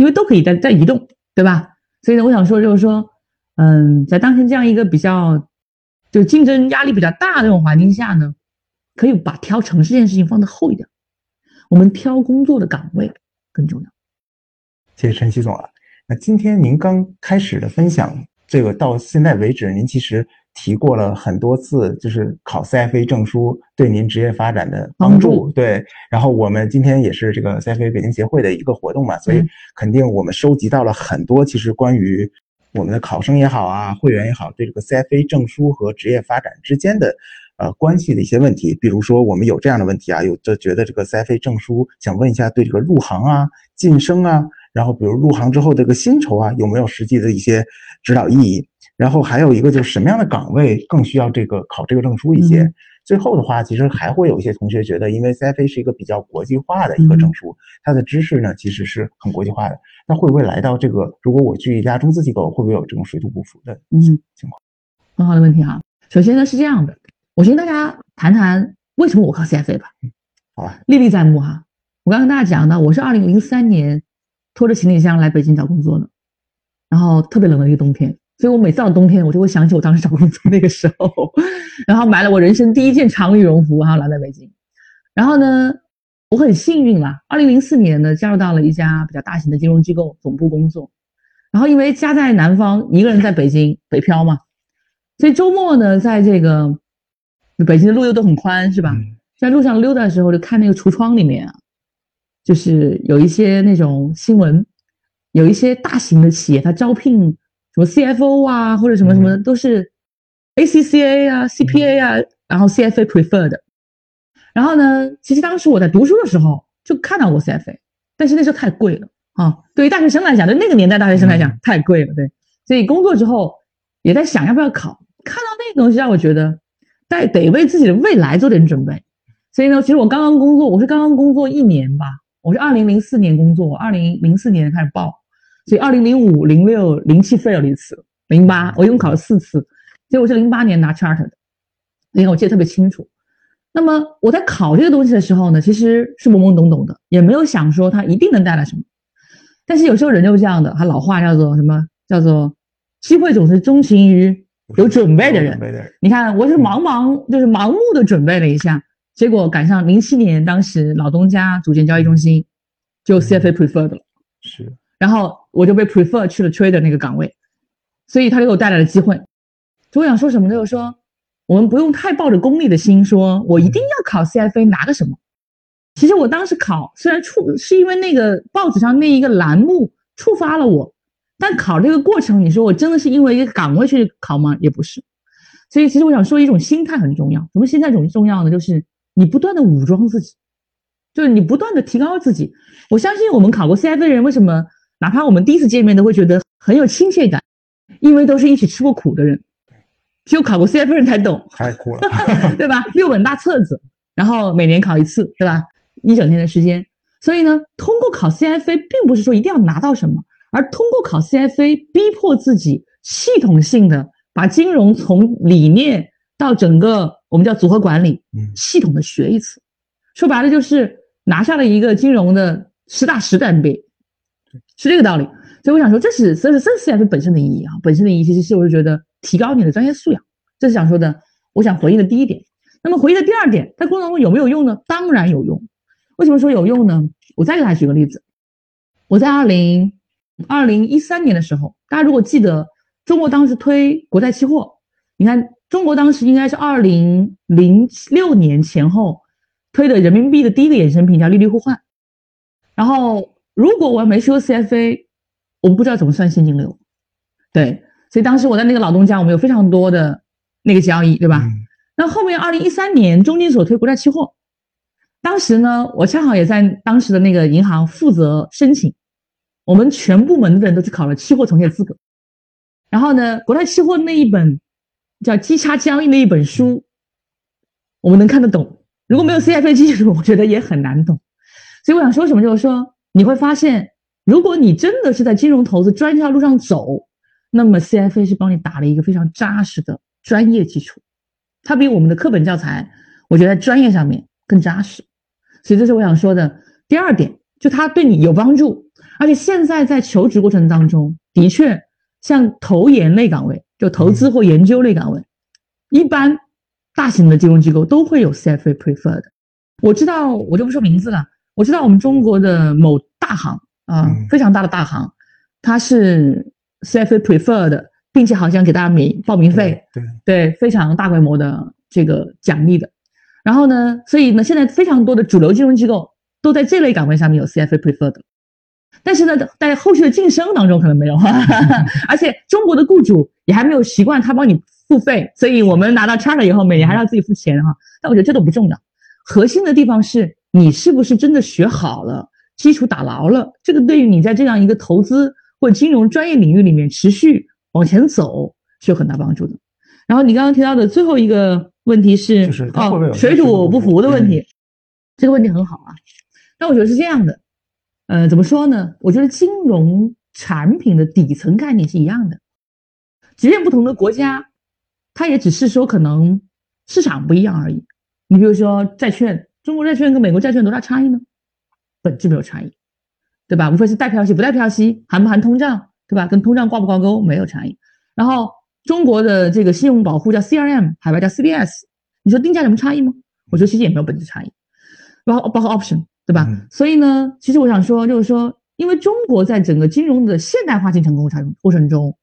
因为都可以在在移动，对吧？所以呢，我想说就是说，嗯，在当前这样一个比较就竞争压力比较大的这种环境下呢，可以把挑城市这件事情放得厚一点，我们挑工作的岗位更重要。谢谢陈曦总啊，那今天您刚开始的分享，这个到现在为止，您其实。提过了很多次，就是考 CFA 证书对您职业发展的帮助。对，然后我们今天也是这个 CFA 北京协会的一个活动嘛，所以肯定我们收集到了很多，其实关于我们的考生也好啊，会员也好，对这个 CFA 证书和职业发展之间的呃关系的一些问题。比如说，我们有这样的问题啊，有就觉得这个 CFA 证书想问一下，对这个入行啊、晋升啊，然后比如入行之后这个薪酬啊，有没有实际的一些指导意义？然后还有一个就是什么样的岗位更需要这个考这个证书一些。最后的话，其实还会有一些同学觉得，因为 CFA 是一个比较国际化的一个证书，它的知识呢其实是很国际化的。那会不会来到这个，如果我去一家中资机构，会不会有这种水土不服的嗯情况？很好的问题哈。首先呢是这样的，我先跟大家谈谈为什么我考 CFA 吧。好吧，历历在目哈。我刚跟大家讲呢，我是二零零三年拖着行李箱来北京找工作的，然后特别冷的一个冬天。所以我每次到冬天，我就会想起我当时找工作那个时候，然后买了我人生第一件长羽绒服，然后来到北京。然后呢，我很幸运啦，二零零四年呢加入到了一家比较大型的金融机构总部工作。然后因为家在南方，一个人在北京北漂嘛，所以周末呢，在这个北京的路又都很宽，是吧？嗯在路上溜达的时候，就看那个橱窗里面啊，就是有一些那种新闻，有一些大型的企业，它招聘什么 CFO 啊，或者什么什么的，都是 ACCA 啊、CPA 啊，然后 CFA preferred。然后呢，其实当时我在读书的时候就看到过 CFA，但是那时候太贵了啊，对于大学生来讲，对那个年代大学生来讲嗯太贵了，对。所以工作之后也在想要不要考，看到那个东西让我觉得，但得为自己的未来做点准备。所以呢，其实我刚刚工作，我是刚刚工作一年吧，我是二零零四年工作，二零零四年开始报，所以二零零五、零六、零七 fail 了一次，零八我一共考了四次，所以我是零八年拿 charter 的，你看我记得特别清楚。那么我在考这个东西的时候呢，其实是懵懵懂懂的，也没有想说它一定能带来什么。但是有时候人就是这样的，他老话叫做什么？叫做机会总是钟情于有准备的人准。备的人，你看，我是茫茫就是盲目的准备了一下，结果赶上零七年，当时老东家组建交易中心，就 CFA preferred 了，是然后我就被 prefer 去了 trader 那个岗位，所以他就给我带来了机会。所以我想说什么呢？就是说，我们不用太抱着功利的心，说我一定要考 CFA 拿个什么。其实我当时考，虽然触是因为那个报纸上那一个栏目触发了我，但考这个过程，你说我真的是因为一个岗位去考吗？也不是。所以其实我想说，一种心态很重要。什么心态很重要呢？就是你不断的武装自己，就是你不断的提高自己。我相信我们考过 CFA 的人，为什么哪怕我们第一次见面都会觉得很有亲切感？因为都是一起吃过苦的人，只有考过 CFA 人才懂。太苦了，对吧？六本大册子，然后每年考一次，对吧？一整天的时间。所以呢，通过考 CFA，并不是说一定要拿到什么，而通过考 CFA，逼迫自己系统性的把金融从理念到整个我们叫组合管理，嗯系统的学一次。说白了就是拿下了一个金融的实打实的 MBA，是这个道理。所以我想说，这是这是这是 CFA 本身的意义啊，本身的意义其实是我是觉得提高你的专业素养，这是想说的，我想回应的第一点。那么回应的第二点，在过程当中有没有用呢？当然有用。为什么说有用呢？我再给大家举个例子，我在二零二零一三年的时候，大家如果记得，中国当时推国债期货，你看中国当时应该是二零零六年前后推的人民币的第一个衍生品叫利率互换。然后如果我没学 CFA，我们不知道怎么算现金流。对，所以当时我在那个老东家，我们有非常多的那个交易，对吧？嗯那后面二零一三年中金所推国债期货，当时呢，我恰好也在当时的那个银行负责申请，我们全部门的人都去考了期货从业资格。然后呢，国债期货那一本叫基差交易那一本书，我们能看得懂。如果没有 CFA 基础，我觉得也很难懂。所以我想说什么，就是说你会发现，如果你真的是在金融投资专业路上走，那么 CFA 是帮你打了一个非常扎实的专业基础。它比我们的课本教材，我觉得在专业上面更扎实，所以这是我想说的第二点，就它对你有帮助。而且现在在求职过程当中，的确像投研类岗位，就投资或研究类岗位，一般大型的金融机构都会有 CFA preferred。我知道，我就不说名字了，我知道我们中国的某大行啊、嗯非常大的大行，它是 CFA preferred，并且好像给大家免报名费。对，对，非常大规模的这个奖励的。然后呢，所以呢，现在非常多的主流金融机构都在这类岗位上面有 CFA preferred，但是呢，在后续的晋升当中可能没有，而且中国的雇主也还没有习惯他帮你付费，所以我们拿到 charter 以后，每年还是要自己付钱哈。但我觉得这都不重要，核心的地方是你是不是真的学好了，基础打牢了，这个对于你在这样一个投资或金融专业领域里面持续往前走是有很大帮助的。然后你刚刚提到的最后一个问题是，哦，水土不服的问题嗯，这个问题很好啊。那我觉得是这样的，呃，怎么说呢？我觉得金融产品的底层概念是一样的，即便不同的国家，它也只是说可能市场不一样而已。你比如说债券，中国债券跟美国债券有多大差异呢？本质没有差异，对吧？无非是带票息不带票息，含不含通胀，对吧？跟通胀挂不挂钩没有差异。然后中国的这个信用保护叫 CRM，海外叫 CDS，你说定价有什么差异吗？我觉得其实也没有本质差异，包括包括 option，对吧？嗯所以呢，其实我想说，就是说，因为中国在整个金融的现代化进程过程过程中，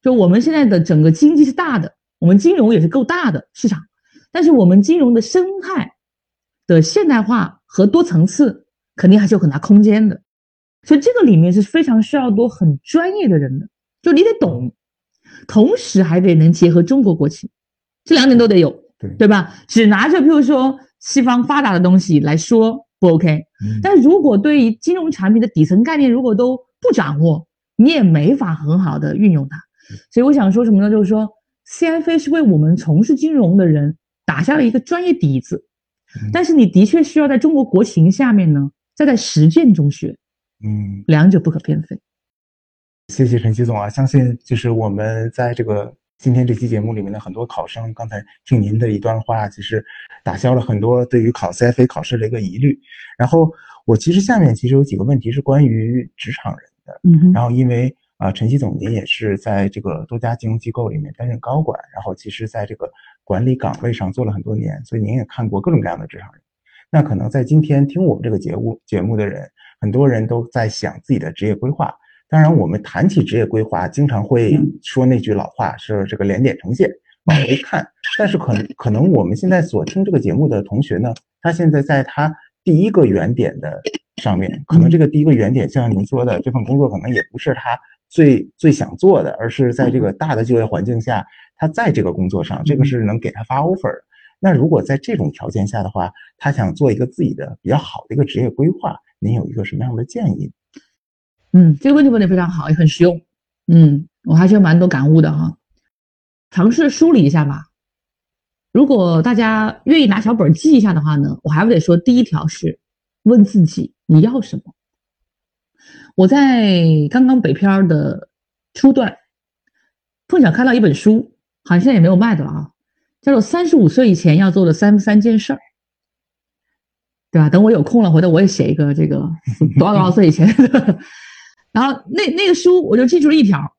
就我们现在的整个经济是大的，我们金融也是够大的市场，但是我们金融的生态的现代化和多层次，肯定还是有很大空间的。所以这个里面是非常需要多很专业的人的，就你得懂，同时还得能结合中国国情，这两点都得有，对对吧？只拿着譬如说西方发达的东西来说不 OK，嗯但如果对于金融产品的底层概念如果都不掌握，你也没法很好的运用它。所以我想说什么呢？就是说 CFA 是为我们从事金融的人打下了一个专业底子，嗯但是你的确需要在中国国情下面呢，再在实践中学，嗯，两者不可偏废。谢谢陈曦总啊，相信就是我们在这个今天这期节目里面的很多考生，刚才听您的一段话，其实打消了很多对于考 CFA 考试的一个疑虑。然后我其实下面其实有几个问题是关于职场人的，嗯哼，然后因为啊、陈曦总您也是在这个多家金融机构里面担任高管，然后其实在这个管理岗位上做了很多年，所以您也看过各种各样的职场人。那可能在今天听我们这个节目节目的人，很多人都在想自己的职业规划。当然，我们谈起职业规划，经常会说那句老话是这个连点成线，往回看。但是可能可能我们现在所听这个节目的同学呢，他现在在他第一个原点的上面，可能这个第一个原点，像您说的，这份工作可能也不是他最最想做的，而是在这个大的就业环境下，他在这个工作上，这个是能给他发 offer 的。那如果在这种条件下的话，他想做一个自己的比较好的一个职业规划，您有一个什么样的建议？嗯，这个问题问的非常好，也很实用。嗯，我还是有蛮多感悟的哈。尝试梳理一下吧。如果大家愿意拿小本记一下的话呢，我还不得说，第一条是问自己你要什么。我在刚刚北漂的初段，碰巧看到一本书，好像现在也没有卖的了啊，叫做《三十五岁以前要做的三三件事儿》，对吧？等我有空了，回头我也写一个这个 多少多少岁以前的。然后那那个书我就记住了一条，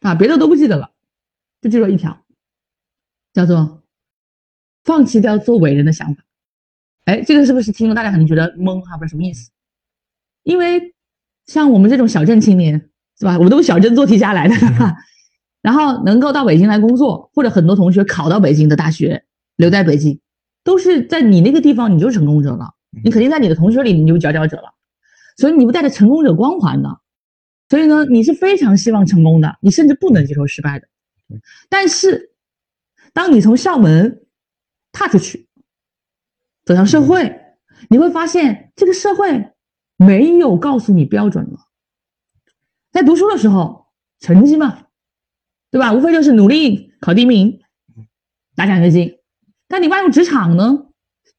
啊，别的都不记得了，就记住了一条，叫做放弃掉做伟人的想法。哎，这个是不是听了大家可能觉得懵哈？不知道什么意思？因为像我们这种小镇青年，是吧？我们都是小镇做题家来的，然后能够到北京来工作，或者很多同学考到北京的大学，留在北京，都是在你那个地方，你就是成功者了。你肯定在你的同学里，你就佼佼者了。所以你不带着成功者光环的，所以呢，你是非常希望成功的，你甚至不能接受失败的。但是，当你从校门踏出去，走向社会，你会发现这个社会没有告诉你标准了。在读书的时候，成绩嘛，对吧？无非就是努力考第一名，拿奖学金。但你迈入职场呢，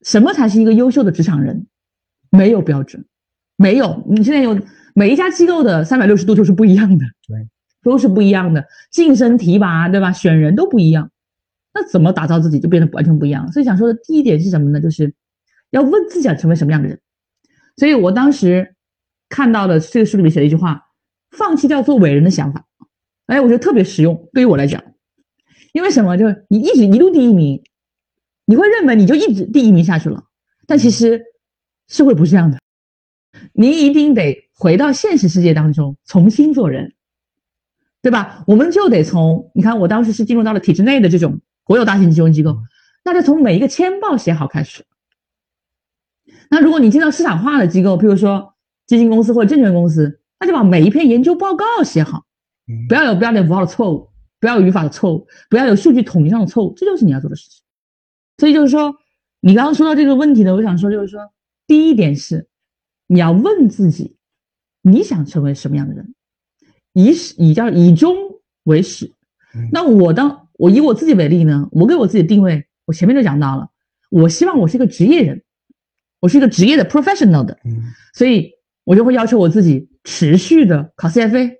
什么才是一个优秀的职场人？没有标准，没有。你现在有每一家机构的三百六十度都是不一样的，对，都是不一样的。晋升提拔，对吧？选人都不一样，那怎么打造自己就变得完全不一样了。所以想说的第一点是什么呢？就是要问自己想成为什么样的人。所以我当时看到的这个书里面写了一句话：放弃掉做伟人的想法。哎，我觉得特别实用，对于我来讲，因为什么？就是你一直一路第一名，你会认为你就一直第一名下去了，但其实社会不是这样的，你一定得回到现实世界当中重新做人，对吧？我们就得从你看，我当时是进入到了体制内的这种国有大型金融机构，那就从每一个签报写好开始。那如果你进到市场化的机构，譬如说基金公司或者证券公司，那就把每一篇研究报告写好，不要有标点符号的错误，不要有语法的错误，不要有数据统计上的错误，这就是你要做的事情。所以就是说，你刚刚说到这个问题呢，我想说就是说，第一点是你要问自己，你想成为什么样的人，以始以叫以终为始。嗯那我当我以我自己为例呢，我给我自己的定位，我前面就讲到了，我希望我是一个职业人，我是一个职业的 professional 的，嗯所以我就会要求我自己持续的考 CFA，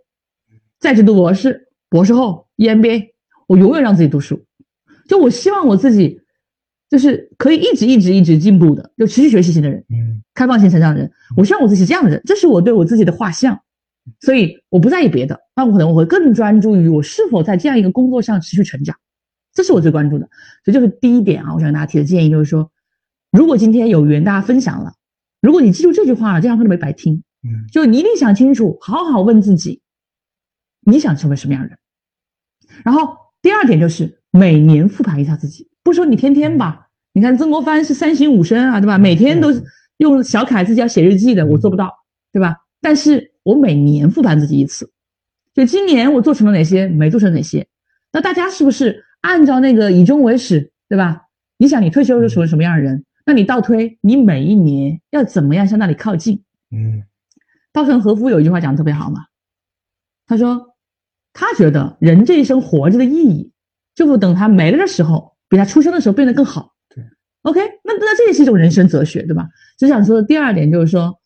在职读博士，博士后 EMBA，我永远让自己读书。就我希望我自己就是可以一直一直一直进步的，就持续学习型的人，嗯开放型成长的人。我希望我自己是这样的人，这是我对我自己的画像。所以我不在意别的，那我可能我会更专注于我是否在这样一个工作上持续成长，这是我最关注的。所以这是第一点啊，我想跟大家提的建议就是说，如果今天有缘大家分享了，如果你记住这句话了，这堂课就没白听。嗯就你一定想清楚，好好问自己，你想成为什么样的人。然后第二点就是每年复盘一下自己，不不说你天天吧，你看曾国藩是三省吾身啊，对吧？每天都用小楷自己要写日记的，我做不到，对吧？但是我每年复盘自己一次，就今年我做成了哪些，没做成哪些。那大家是不是按照那个以终为始，对吧？你想你退休是成为什么样的人？那你倒推，你每一年要怎么样向那里靠近？嗯，稻盛和夫有一句话讲的特别好嘛，他说，他觉得人这一生活着的意义，就是等他没了的时候，比他出生的时候变得更好。对，OK，那那这也是一种人生哲学，对吧？只想说的第二点就是说，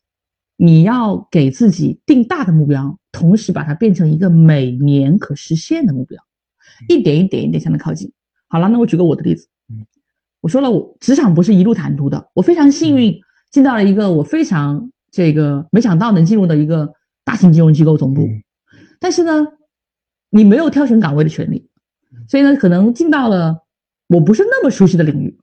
你要给自己定大的目标，同时把它变成一个每年可实现的目标，一点一点一点向它靠近。好了，那我举个我的例子，嗯，我说了，我职场不是一路坦途的，我非常幸运进到了一个我非常这个没想到能进入的一个大型金融机构总部。嗯但是呢，你没有挑选岗位的权利，所以呢，可能进到了我不是那么熟悉的领域。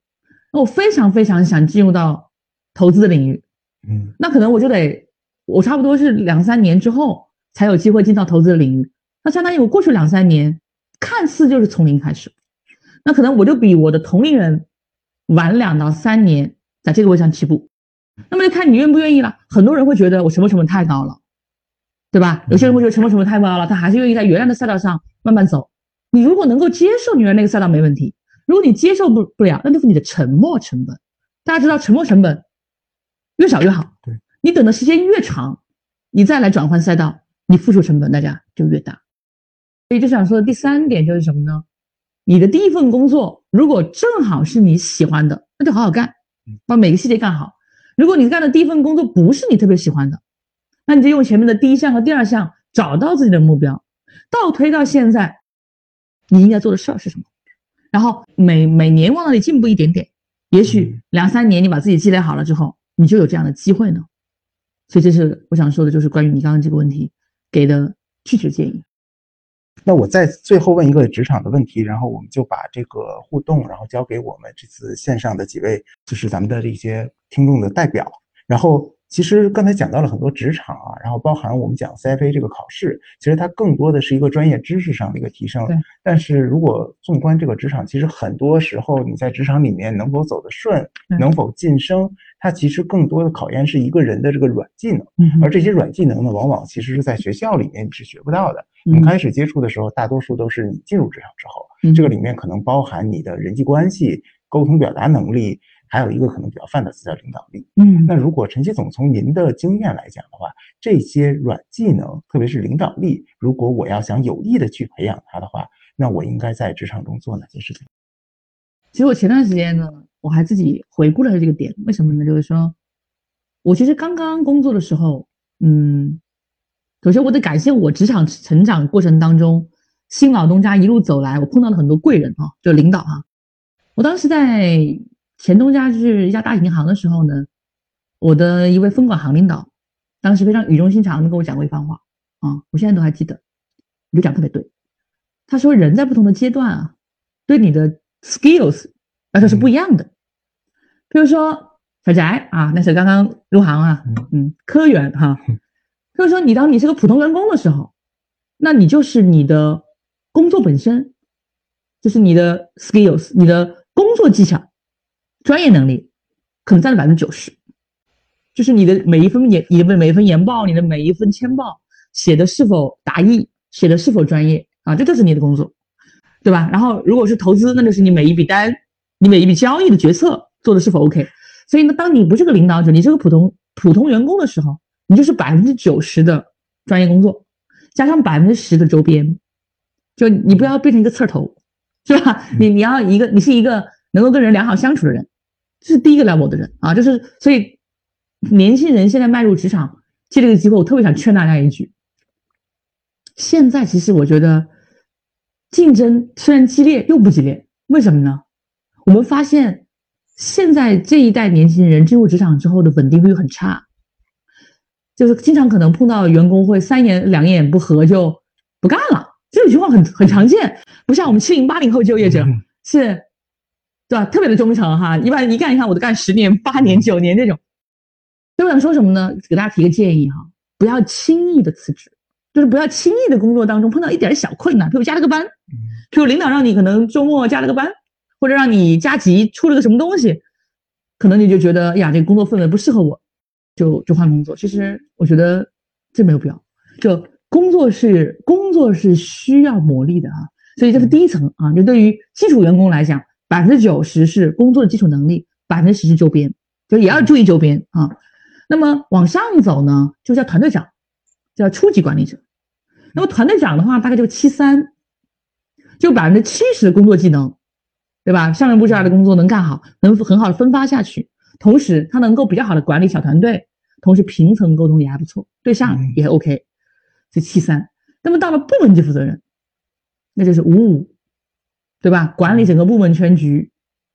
那我非常非常想进入到投资的领域，嗯那可能我就得，我差不多是两三年之后才有机会进到投资的领域。那相当于我过去两三年，看似就是从零开始，那可能我就比我的同龄人晚两到三年在这个位上起步。那么就看你愿不愿意了。很多人会觉得我什么成本太高了。对吧？有些人会觉得沉默成本太高了，他还是愿意在原来的赛道上慢慢走。你如果能够接受你原来那个赛道没问题，如果你接受不不了，那就是你的沉没成本。大家知道沉没成本越少越好。对，你等的时间越长，你再来转换赛道，你付出成本大家就越大。所以就想说的第三点就是什么呢？你的第一份工作如果正好是你喜欢的，那就好好干，把每个细节干好。如果你干的第一份工作不是你特别喜欢的，那你就用前面的第一项和第二项找到自己的目标，倒推到现在，你应该做的事儿是什么？然后每每年往那里进步一点点，也许两三年你把自己积累好了之后，你就有这样的机会呢。所以这是我想说的，就是关于你刚刚这个问题给的具体建议。那我再最后问一个职场的问题，然后我们就把这个互动，然后交给我们这次线上的几位，就是咱们的这些听众的代表。然后其实刚才讲到了很多职场啊，然后包含我们讲 CFA 这个考试，其实它更多的是一个专业知识上的一个提升。对。但是如果纵观这个职场，其实很多时候你在职场里面能否走得顺，嗯能否晋升，它其实更多的考验是一个人的这个软技能。嗯而这些软技能呢，往往其实是在学校里面你是学不到的。嗯你开始接触的时候，大多数都是你进入职场之后，嗯这个里面可能包含你的人际关系、沟通表达能力，还有一个可能比较泛的词叫领导力。嗯那如果陈奇总从您的经验来讲的话，这些软技能，特别是领导力，如果我要想有意的去培养它的话，那我应该在职场中做哪些事情？其实我前段时间呢，我还自己回顾了这个点，为什么呢？就是说，我其实刚刚工作的时候，嗯，首先我得感谢我职场成长过程当中，新老东家一路走来，我碰到了很多贵人啊，就领导哈。我当时在前东家就是一家大银行的时候呢，我的一位分管行领导，当时非常语重心长的跟我讲过一番话啊，我现在都还记得，你就讲特别对。他说人在不同的阶段啊，对你的 skills 来说是不一样的。比如说小翟啊，那是刚刚入行啊，嗯，科员哈。比如说你当你是个普通员工的时候，那你就是你的工作本身，就是你的 skills，你的工作技巧、专业能力，可能占了百分之九十。就是你的每一份研，你的每一份研报，你的每一份签报写的是否达意，写的是否专业啊，这就是你的工作，对吧？然后如果是投资，那就是你每一笔单，你每一笔交易的决策做的是否 OK。所以呢，当你不是个领导者，你是个普通普通员工的时候，你就是百分之九十的专业工作，加上百分之十的周边，就你不要变成一个刺儿头，是吧？你你要一个，你是一个能够跟人良好相处的人，这是第一个 level 的人啊，就是所以年轻人现在迈入职场，借这个机会，我特别想劝大家一句：现在其实我觉得竞争虽然激烈又不激烈，为什么呢？我们发现现在这一代年轻人进入职场之后的稳定率很差，就是经常可能碰到员工会三言两言不合就不干了，这种情况很很常见，不像我们七零八零后就业者嗯是，对吧？特别的忠诚哈，一般一干一看我都干十年、八年、九年这种。所以我想说什么呢？给大家提个建议哈，不要轻易的辞职，就是不要轻易的工作当中碰到一点小困难，比如加了个班，比如领导让你可能周末加了个班，或者让你加急出了个什么东西，可能你就觉得呀，这个工作氛围不适合我，就就换工作。其实我觉得这没有必要。就工作是工作是需要磨砺的啊，所以这是第一层啊。就对于基础员工来讲，百分之九十是工作的基础能力，百分之十是周边，就也要注意周边啊。那么往上走呢，就叫团队长，叫初级管理者。那么团队长的话，大概就七三，就百分之七十的工作技能，对吧？上面布置的工作能干好，能很好的分发下去，同时他能够比较好的管理小团队，同时平层沟通也还不错，对上也 OK。这七三。那么到了部门级负责人，那就是五五，对吧？管理整个部门全局，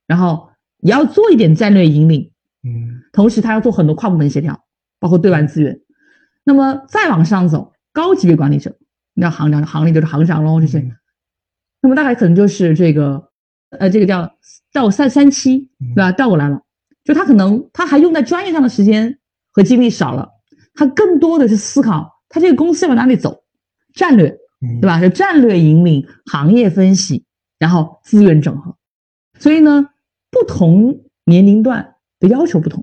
然后也要做一点战略引领。嗯，同时他要做很多跨部门协调，包括对外资源。那么再往上走，高级别管理者，那行长，行里就是行长喽，这些。那么大概可能就是这个，呃，这个叫到三三七，对吧？倒过来了，就他可能他还用在专业上的时间和精力少了，他更多的是思考他这个公司要往哪里走，战略，对吧？就战略引领、行业分析，然后资源整合。所以呢，不同年龄段。的要求不同，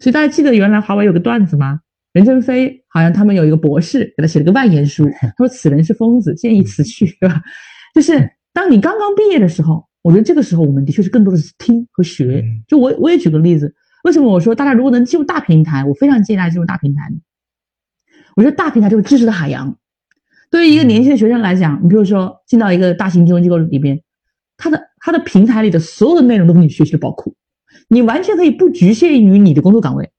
所以大家记得原来华为有个段子吗？任正非好像他们有一个博士给他写了个万言书，他说此人是疯子，建议辞去，对吧？就是当你刚刚毕业的时候，我觉得这个时候我们的确是更多的是听和学。就我我也举个例子，为什么我说大家如果能进入大平台，我非常建议大家进入大平台呢？我觉得大平台就是知识的海洋。对于一个年轻的学生来讲，你比如说进到一个大型金融机构里边，他的他的平台里的所有的内容都是你学习的宝库。你完全可以不局限于你的工作岗位，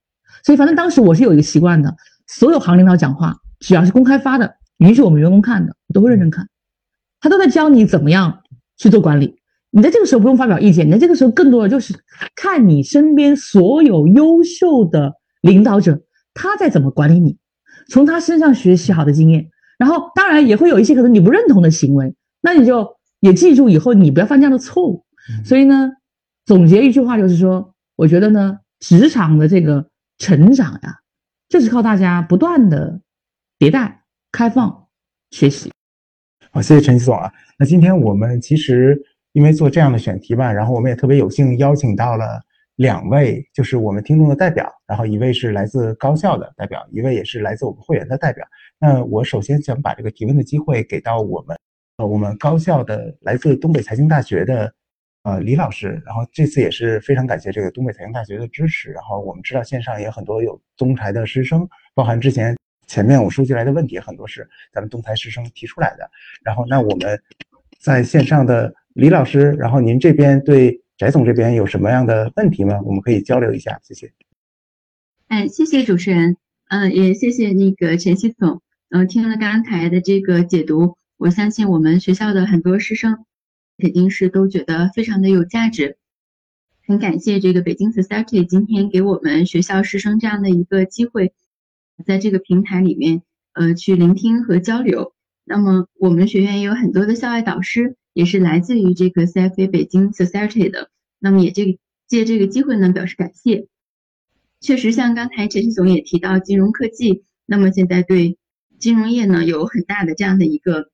所以反正当时我是有一个习惯的，所有行领导讲话，只要是公开发的，允许我们员工看的，我都会认真看。他都在教你怎么样去做管理。你在这个时候不用发表意见，你在这个时候更多的就是看你身边所有优秀的领导者他在怎么管理你，从他身上学习好的经验。然后当然也会有一些可能你不认同的行为，那你就也记住以后你不要犯这样的错误。所以呢。总结一句话就是说，我觉得呢，职场的这个成长呀，就是靠大家不断的迭代、开放、学习。好，谢谢陈总啊。那今天我们其实因为做这样的选题吧，然后我们也特别有幸邀请到了两位，就是我们听众的代表，然后一位是来自高校的代表，一位也是来自我们会员的代表。那我首先想把这个提问的机会给到我们，呃，我们高校的来自东北财经大学的。呃，李老师，然后这次也是非常感谢这个东北财经大学的支持。然后我们知道线上也很多有东财的师生，包含之前前面我收集来的问题，很多是咱们东财师生提出来的。然后那我们在线上的李老师，然后您这边对翟总这边有什么样的问题吗？我们可以交流一下，谢谢。哎，谢谢主持人，嗯，也谢谢那个陈曦总，嗯，听了刚才的这个解读，我相信我们学校的很多师生。肯定是都觉得非常的有价值，很感谢这个北京 Society 今天给我们学校师生这样的一个机会，在这个平台里面，呃，去聆听和交流。那么我们学院也有很多的校外导师，也是来自于这个 CFA 北京 Society 的。那么也这个借这个机会呢，表示感谢。确实，像刚才陈旭总也提到金融科技，那么现在对金融业呢有很大的这样的一个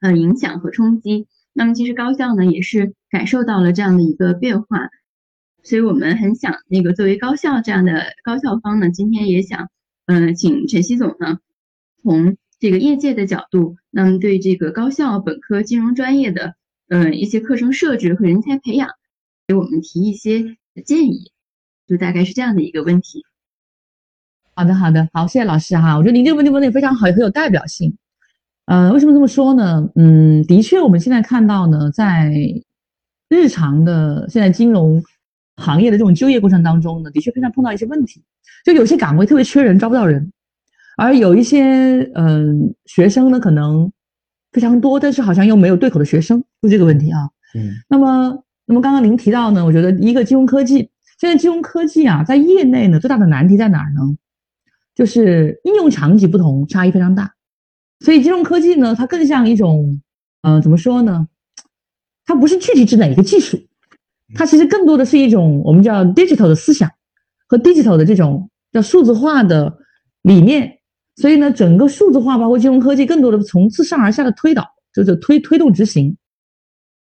呃影响和冲击。那么其实高校呢也是感受到了这样的一个变化，所以我们很想那个作为高校这样的高校方呢，今天也想，嗯，请陈曦总呢，从这个业界的角度，那么对这个高校本科金融专业的，嗯，一些课程设置和人才培养，给我们提一些建议，就大概是这样的一个问题。好的，好的，好，谢谢老师哈，我觉得您这个问题问的非常好，也很有代表性。呃，为什么这么说呢？嗯，的确，我们现在看到呢，在日常的现在金融行业的这种就业过程当中呢，的确非常碰到一些问题，就有些岗位特别缺人，招不到人，而有一些嗯学生呢，可能非常多，但是好像又没有对口的学生，就这个问题啊。嗯，那么，那么刚刚您提到呢，我觉得一个金融科技，现在金融科技啊，在业内呢，最大的难题在哪儿呢？就是应用场景不同，差异非常大。所以金融科技呢，它更像一种，呃，怎么说呢？它不是具体指哪一个技术，它其实更多的是一种我们叫 digital 的思想和 digital 的这种叫数字化的理念。所以呢，整个数字化包括金融科技，更多的从自上而下的推导，就是推推动执行。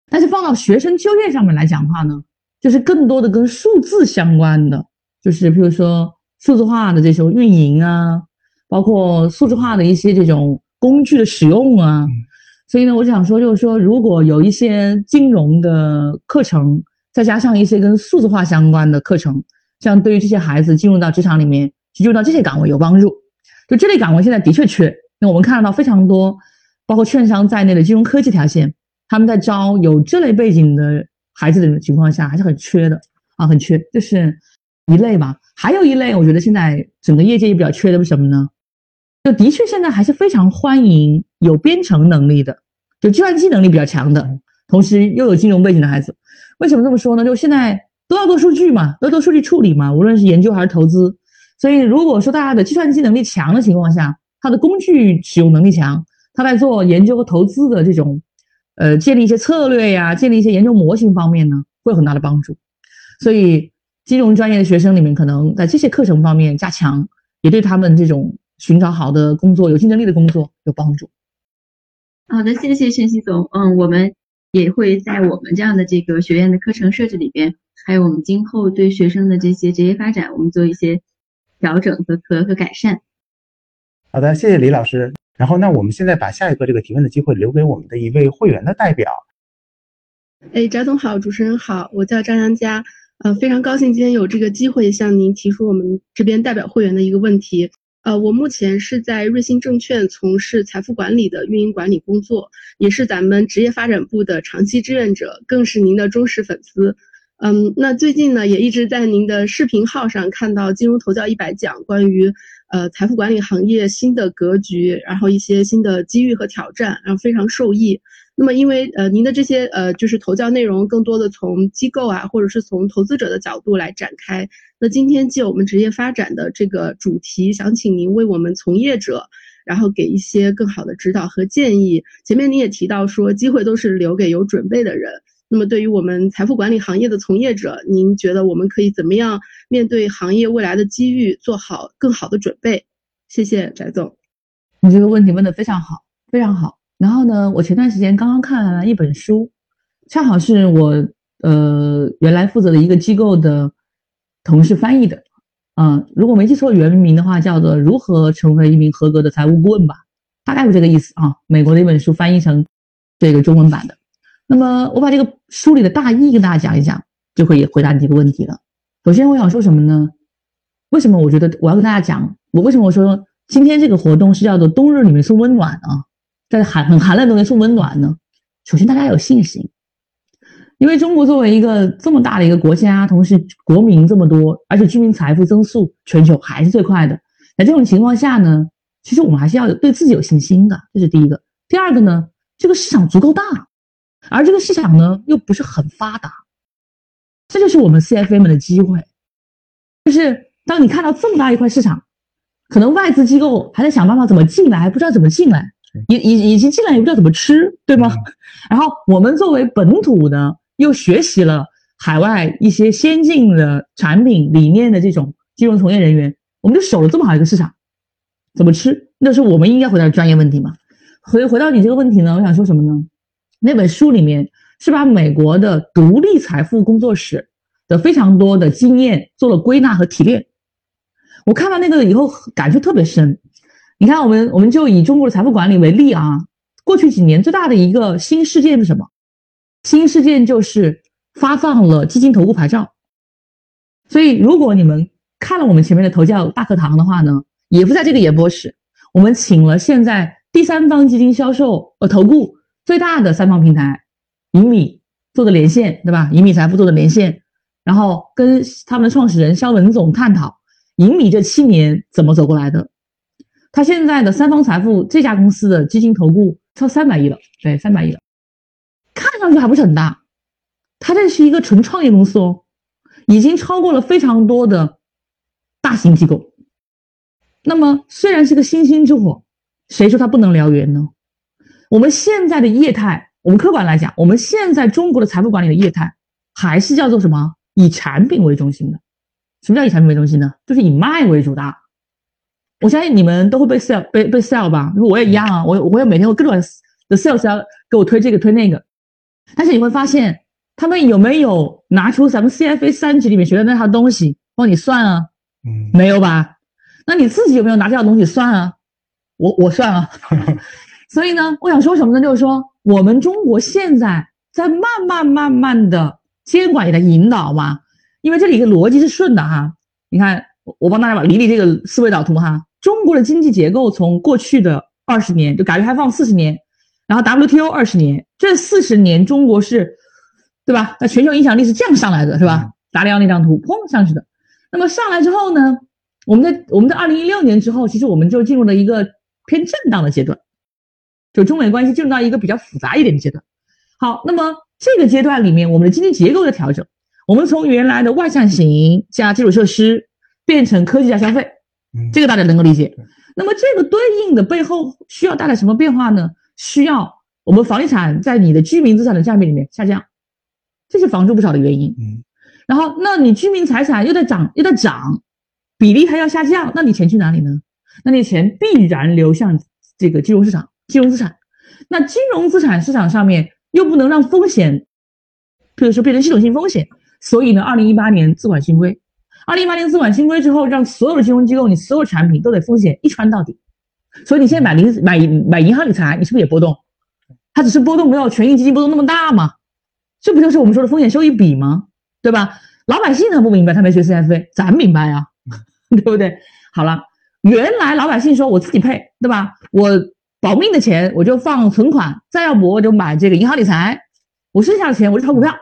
但是放到学生就业上面来讲的话呢，就是更多的跟数字相关的，就是比如说数字化的这种运营啊，包括数字化的一些这种工具的使用啊。所以呢，我想说，就是说，如果有一些金融的课程，再加上一些跟数字化相关的课程，这样对于这些孩子进入到职场里面，进入到这些岗位有帮助。就这类岗位现在的确缺，那我们看到非常多，包括券商在内的金融科技条线，他们在招有这类背景的孩子的情况下，还是很缺的啊，很缺，这是一类吧。还有一类，我觉得现在整个业界也比较缺的是什么呢？就的确现在还是非常欢迎有编程能力的，就计算机能力比较强的，同时又有金融背景的孩子。为什么这么说呢？就现在都要做数据嘛，都要做数据处理嘛，无论是研究还是投资。所以如果说大家的计算机能力强的情况下，他的工具使用能力强，他在做研究和投资的这种，呃，建立一些策略呀，建立一些研究模型方面呢，会有很大的帮助。所以金融专业的学生里面，可能在这些课程方面加强，也对他们这种。寻找好的工作、有竞争力的工作有帮助。好的，谢谢陈曦总。嗯，我们也会在我们这样的这个学院的课程设置里边，还有我们今后对学生的这些职业发展，我们做一些调整和和和改善。好的，谢谢李老师。然后，那我们现在把下一个这个提问的机会留给我们的一位会员的代表。哎，翟总好，主持人好，我叫张阳佳。呃，非常高兴今天有这个机会向您提出我们这边代表会员的一个问题。呃，我目前是在瑞信证券从事财富管理的运营管理工作，也是咱们职业发展部的长期志愿者，更是您的忠实粉丝。嗯，那最近呢，也一直在您的视频号上看到金融头教一百讲关于呃财富管理行业新的格局，然后一些新的机遇和挑战，然后非常受益。那么，因为呃，您的这些呃，就是投教内容更多的从机构啊，或者是从投资者的角度来展开。那今天借我们职业发展的这个主题，想请您为我们从业者，然后给一些更好的指导和建议。前面您也提到说，机会都是留给有准备的人。那么，对于我们财富管理行业的从业者，您觉得我们可以怎么样面对行业未来的机遇，做好更好的准备？谢谢翟总。你这个问题问的非常好，非常好。然后呢，我前段时间刚刚看了一本书，恰好是我呃原来负责的一个机构的同事翻译的，嗯，如果没记错原名的话，叫做《如何成为一名合格的财务顾问》吧，大概是这个意思啊。美国的一本书翻译成这个中文版的。那么我把这个书里的大意跟大家讲一讲，就可以回答你这个问题了。首先我想说什么呢？为什么我觉得我要跟大家讲，我为什么我说今天这个活动是叫做冬日里面送温暖啊？在寒很寒冷的冬天送温暖呢？首先大家要有信心，因为中国作为一个这么大的一个国家，同时国民这么多，而且居民财富增速全球还是最快的。在这种情况下呢，其实我们还是要有对自己有信心的，这是第一个。第二个呢，这个市场足够大，而这个市场呢又不是很发达，这就是我们 CFA 们的机会。就是当你看到这么大一块市场，可能外资机构还在想办法怎么进来，还不知道怎么进来。已已已经进来也不知道怎么吃，对吗？然后我们作为本土的，又学习了海外一些先进的产品理念的这种金融从业人员，我们就守了这么好一个市场，怎么吃？那是我们应该回答的专业问题嘛？回回到你这个问题呢，我想说什么呢？那本书里面是把美国的独立财富工作室的非常多的经验做了归纳和提炼。我看到那个以后感触特别深。你看，我们我们就以中国的财富管理为例啊，过去几年最大的一个新事件是什么？新事件就是发放了基金投顾牌照。所以，如果你们看了我们前面的投教大课堂的话呢，也不在这个演播室，我们请了现在第三方基金销售呃投顾最大的三方平台银米做的连线，对吧？银米财富做的连线，然后跟他们的创始人肖文总探讨银米这七年怎么走过来的。他现在的三方财富这家公司的基金投顾超三百亿了，对，三百亿了，看上去还不是很大。他这是一个纯创业公司哦，已经超过了非常多的大型机构。那么虽然是个星星之火，谁说它不能燎原呢？我们现在的业态，我们客观来讲，我们现在中国的财富管理的业态还是叫做什么？以产品为中心的。什么叫以产品为中心呢？就是以卖为主的。我相信你们都会被 sell 被被 sell 吧，因为我也一样啊，我我也每天会各种的 sales 要给我推这个推那个，但是你会发现，他们有没有拿出咱们 CFA 三级里面学的那套东西帮你算啊？嗯，没有吧？那你自己有没有拿这套东西算啊？我我算啊。所以呢，我想说什么呢？就是说，我们中国现在在慢慢慢慢的监管也在引导嘛，因为这里一个逻辑是顺的哈。你看，我我帮大家把理理这个思维导图哈。中国的经济结构从过去的二十年，就改革开放四十年，然后 WTO 二十年，这四十年中国是，对吧？那全球影响力是这样上来的，是吧？达里奥那张图，砰上去的。那么上来之后呢，我们在我们在二零一六年之后，其实我们就进入了一个偏震荡的阶段，就中美关系进入到一个比较复杂一点的阶段。好，那么这个阶段里面，我们的经济结构的调整，我们从原来的外向型加基础设施，变成科技加消费。这个大家能够理解。那么这个对应的背后需要带来什么变化呢？需要我们房地产在你的居民资产的占比里面下降，这是房住不炒的原因。嗯。然后，那你居民财产又在涨，又在涨，比例还要下降，那你钱去哪里呢？那你钱必然流向这个金融市场、金融资产。那金融资产市场上面又不能让风险，比如说变成系统性风险，所以呢，二零一八年资管新规。二零一八年资管新规之后，让所有的金融机构，你所有产品都得风险一穿到底。所以你现在买零买买银行理财，你是不是也波动？它只是波动没有权益基金波动那么大嘛？这不就是我们说的风险收益比吗？对吧？老百姓他不明白，他没学 CFA，咱明白呀，对不对？好了，原来老百姓说我自己配，对吧？我保命的钱我就放存款，再要不我就买这个银行理财，我剩下的钱我就炒股票。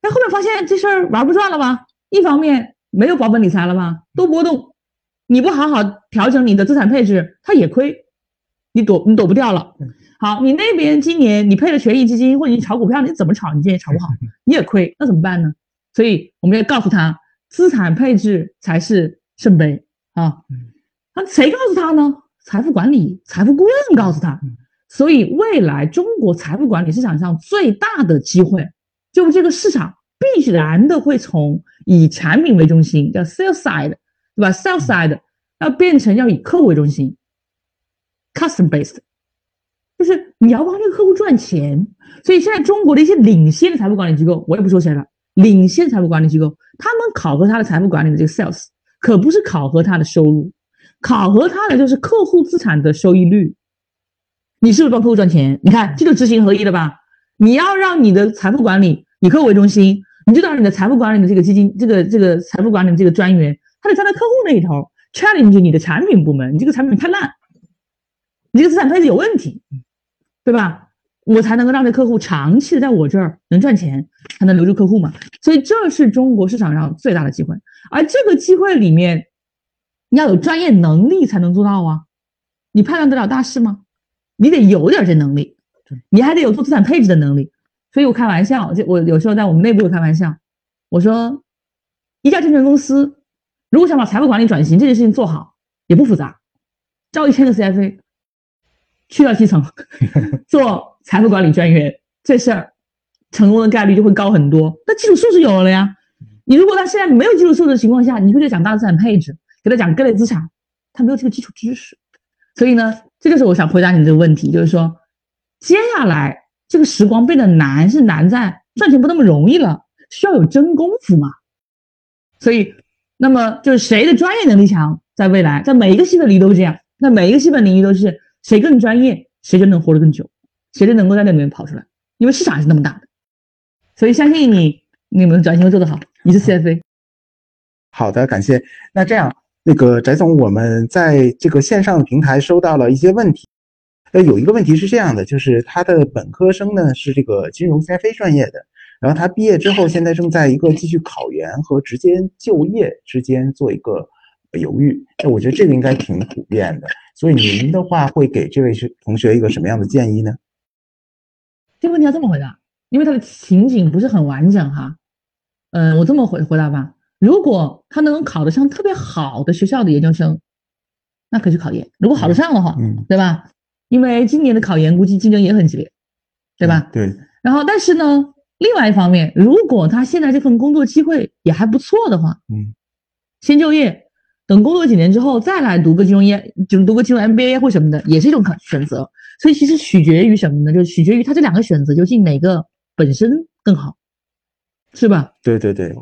但后面发现这事儿玩不转了吧？一方面没有保本理财了吧，都波动，你不好好调整你的资产配置，它也亏，你躲你躲不掉了。好，你那边今年你配了权益基金或者你炒股票，你怎么炒你今年炒不好，你也亏，那怎么办呢？所以我们要告诉他，资产配置才是圣杯啊。那谁告诉他呢？财富管理、财富顾问告诉他。所以未来中国财富管理市场上最大的机会，就这个市场。必然的会从以产品为中心，叫 sales side，对吧？sales side 要变成要以客户为中心，custom based，就是你要帮这个客户赚钱。所以现在中国的一些领先的财富管理机构，我也不说谁了，领先财富管理机构，他们考核他的财富管理的这个 sales，可不是考核他的收入，考核他的就是客户资产的收益率。你是不是帮客户赚钱？你看，这就知行合一了吧？你要让你的财富管理以客户为中心。你就当你的财富管理的这个基金，这个这个财富管理的这个专员，他得站在客户那一头，challenge 你的产品部门，你这个产品太烂，你这个资产配置有问题，对吧？我才能够让这客户长期的在我这儿能赚钱，才能留住客户嘛。所以这是中国市场上最大的机会，而这个机会里面，你要有专业能力才能做到啊。你判断得了大势吗？你得有点这能力，你还得有做资产配置的能力。所以我开玩笑，就我有时候在我们内部开玩笑，我说，一家证券公司如果想把财富管理转型这件事情做好，也不复杂，招一千个 CFA，去到基层 做财富管理专员，这事儿成功的概率就会高很多。那基础素质有了呀，你如果他现在没有基础素质的情况下，你就得讲大资产配置，给他讲各类资产，他没有这个基础知识。所以呢，这就是我想回答你这个问题，就是说，接下来。这个时光变得难，是难在赚钱不那么容易了，需要有真功夫嘛。所以，那么就是谁的专业能力强，在未来，在每一个细分领域都是这样。那每一个细分领域都是谁更专业，谁就能活得更久，谁就能够在那里面跑出来，因为市场是那么大的。所以，相信你，你们转型会做得好。你是 CFA。好的，感谢。那这样，那个翟总，我们在这个线上平台收到了一些问题。呃，有一个问题是这样的，就是他的本科生呢是这个金融 CFA 专业的，然后他毕业之后现在正在一个继续考研和直接就业之间做一个犹豫。那我觉得这个应该挺普遍的，所以您的话会给这位学同学一个什么样的建议呢？这个问题要这么回答，因为他的情景不是很完整哈。嗯，我这么回回答吧，如果他能考得上特别好的学校的研究生，那可以去考研。如果考得上的话，嗯，对吧？因为今年的考研估计竞争也很激烈，对吧？对。然后，但是呢，另外一方面，如果他现在这份工作机会也还不错的话，嗯，先就业，等工作几年之后再来读个金融业，就是读个金融 MBA 或什么的，也是一种可选择。所以其实取决于什么呢？就取决于他这两个选择究竟哪个本身更好，是吧？对对对，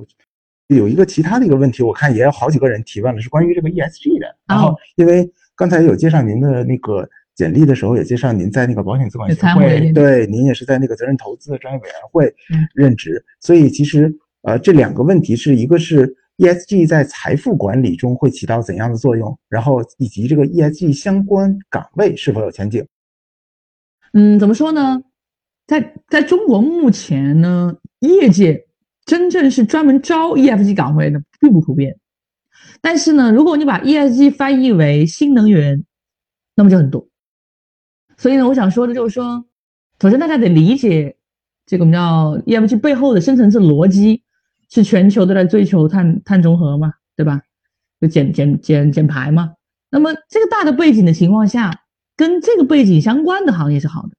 有一个其他的一个问题，我看也有好几个人提问了，是关于这个 ESG 的。然后因为刚才有介绍您的那个简历的时候，也介绍您在那个保险资管协会，对，您也是在那个责任投资的专业委员会任职，所以其实呃这两个问题是一个是。ESG 在财富管理中会起到怎样的作用？然后以及这个 ESG 相关岗位是否有前景？嗯，怎么说呢？在在中国目前呢，业界真正是专门招 ESG 岗位的并不普遍。但是呢，如果你把 ESG 翻译为新能源，那么就很多。所以呢，我想说的就是说，首先大家得理解这个我们叫 ESG 背后的深层次逻辑。是全球都在追求碳碳中和嘛，对吧？就减减减减排嘛。那么这个大的背景的情况下，跟这个背景相关的行业是好的，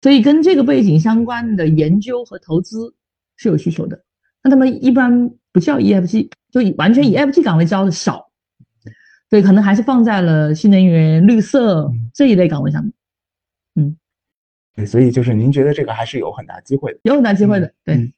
所以跟这个背景相关的研究和投资是有需求的。那他们一般不叫 EFG，就以完全以 EFG 岗位招的少，所以可能还是放在了新能源、绿色这一类岗位上面。所以就是您觉得这个还是有很大机会的，有很大机会的，对。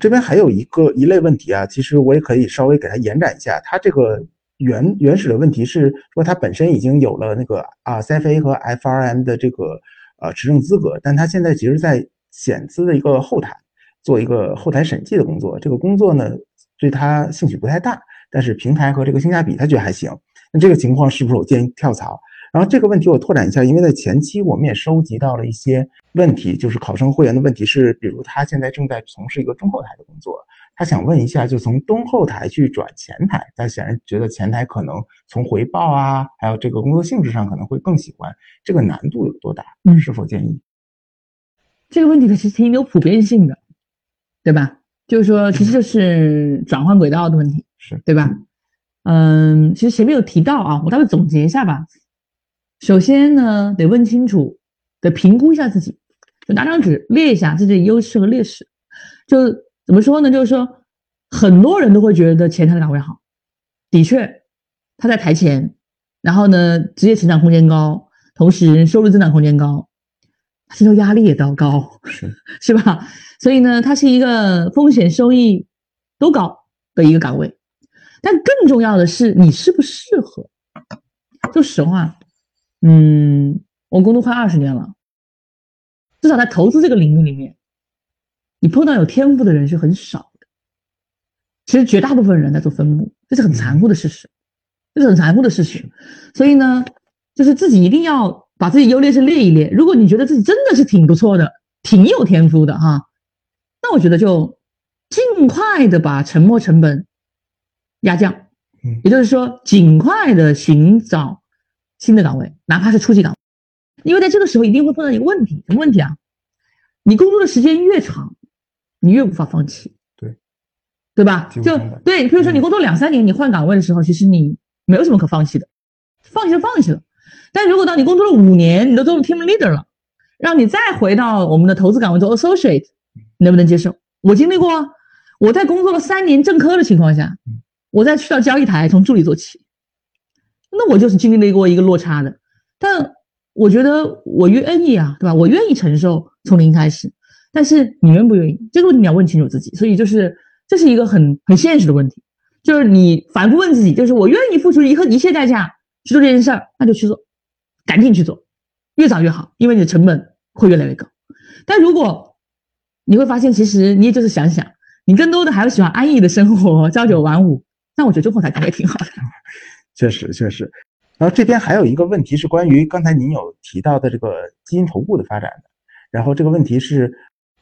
这边还有一个一类问题啊，其实我也可以稍微给它延展一下。它这个原原始的问题是说，它本身已经有了那个啊 CFA 和 FRM 的这个呃持证资格，但它现在其实在险资的一个后台做一个后台审计的工作。这个工作呢，对他兴趣不太大，但是平台和这个性价比他觉得还行。那这个情况是不是我建议跳槽？然后这个问题我拓展一下，因为在前期我们也收集到了一些问题，就是考生会员的问题是，比如他现在正在从事一个中后台的工作，他想问一下，就从中后台去转前台，他显然觉得前台可能从回报啊，还有这个工作性质上可能会更喜欢，这个难度有多大？嗯，是否建议？这个问题其实挺有普遍性的，对吧？就是说，其实就是转换轨道的问题，是对吧？嗯，其实前面有提到啊，我大概总结一下吧。首先呢，得问清楚，得评估一下自己，就拿张纸列一下自己的优势和劣势。就怎么说呢？就是说，很多人都会觉得前台的岗位好，的确，他在台前，然后呢，职业成长空间高，同时收入增长空间高，薪酬压力也都高，是 是吧？所以呢，它是一个风险收益都高的一个岗位。但更重要的是，你适不适合？说实话。嗯，我工作快二十年了，至少在投资这个领域里面，你碰到有天赋的人是很少的。其实绝大部分人在做分母，这是很残酷的事实，这是很残酷的事实。所以呢，就是自己一定要把自己优劣势列一列。如果你觉得自己真的是挺不错的，挺有天赋的哈，那我觉得就尽快的把沉没成本压降，也就是说，尽快的寻找。新的岗位，哪怕是初级岗，因为在这个时候一定会碰到一个问题，什么问题啊？你工作的时间越长，你越无法放弃，对，对吧？就对，比如说你工作两三年，你换岗位的时候，其实你没有什么可放弃的，放弃就放弃了。但如果当你工作了五年，你都做了 team leader 了，让你再回到我们的投资岗位做 associate，能不能接受？我经历过啊，我在工作了三年正科的情况下，我再去到交易台从助理做起。那我就是经历了过一个落差的，但我觉得我愿意啊，对吧？我愿意承受从零开始，但是你愿不愿意？这个问题你要问清楚自己。所以就是这是一个很很现实的问题，就是你反复问自己，就是我愿意付出一和一切代价去做这件事儿，那就去做，赶紧去做，越早越好，因为你的成本会越来越高。但如果你会发现，其实你也就是想想，你更多的还是喜欢安逸的生活，朝九晚五，那我觉得中后台岗位挺好的。确实，确实。然后这边还有一个问题是关于刚才您有提到的这个基金投顾的发展的。然后这个问题是，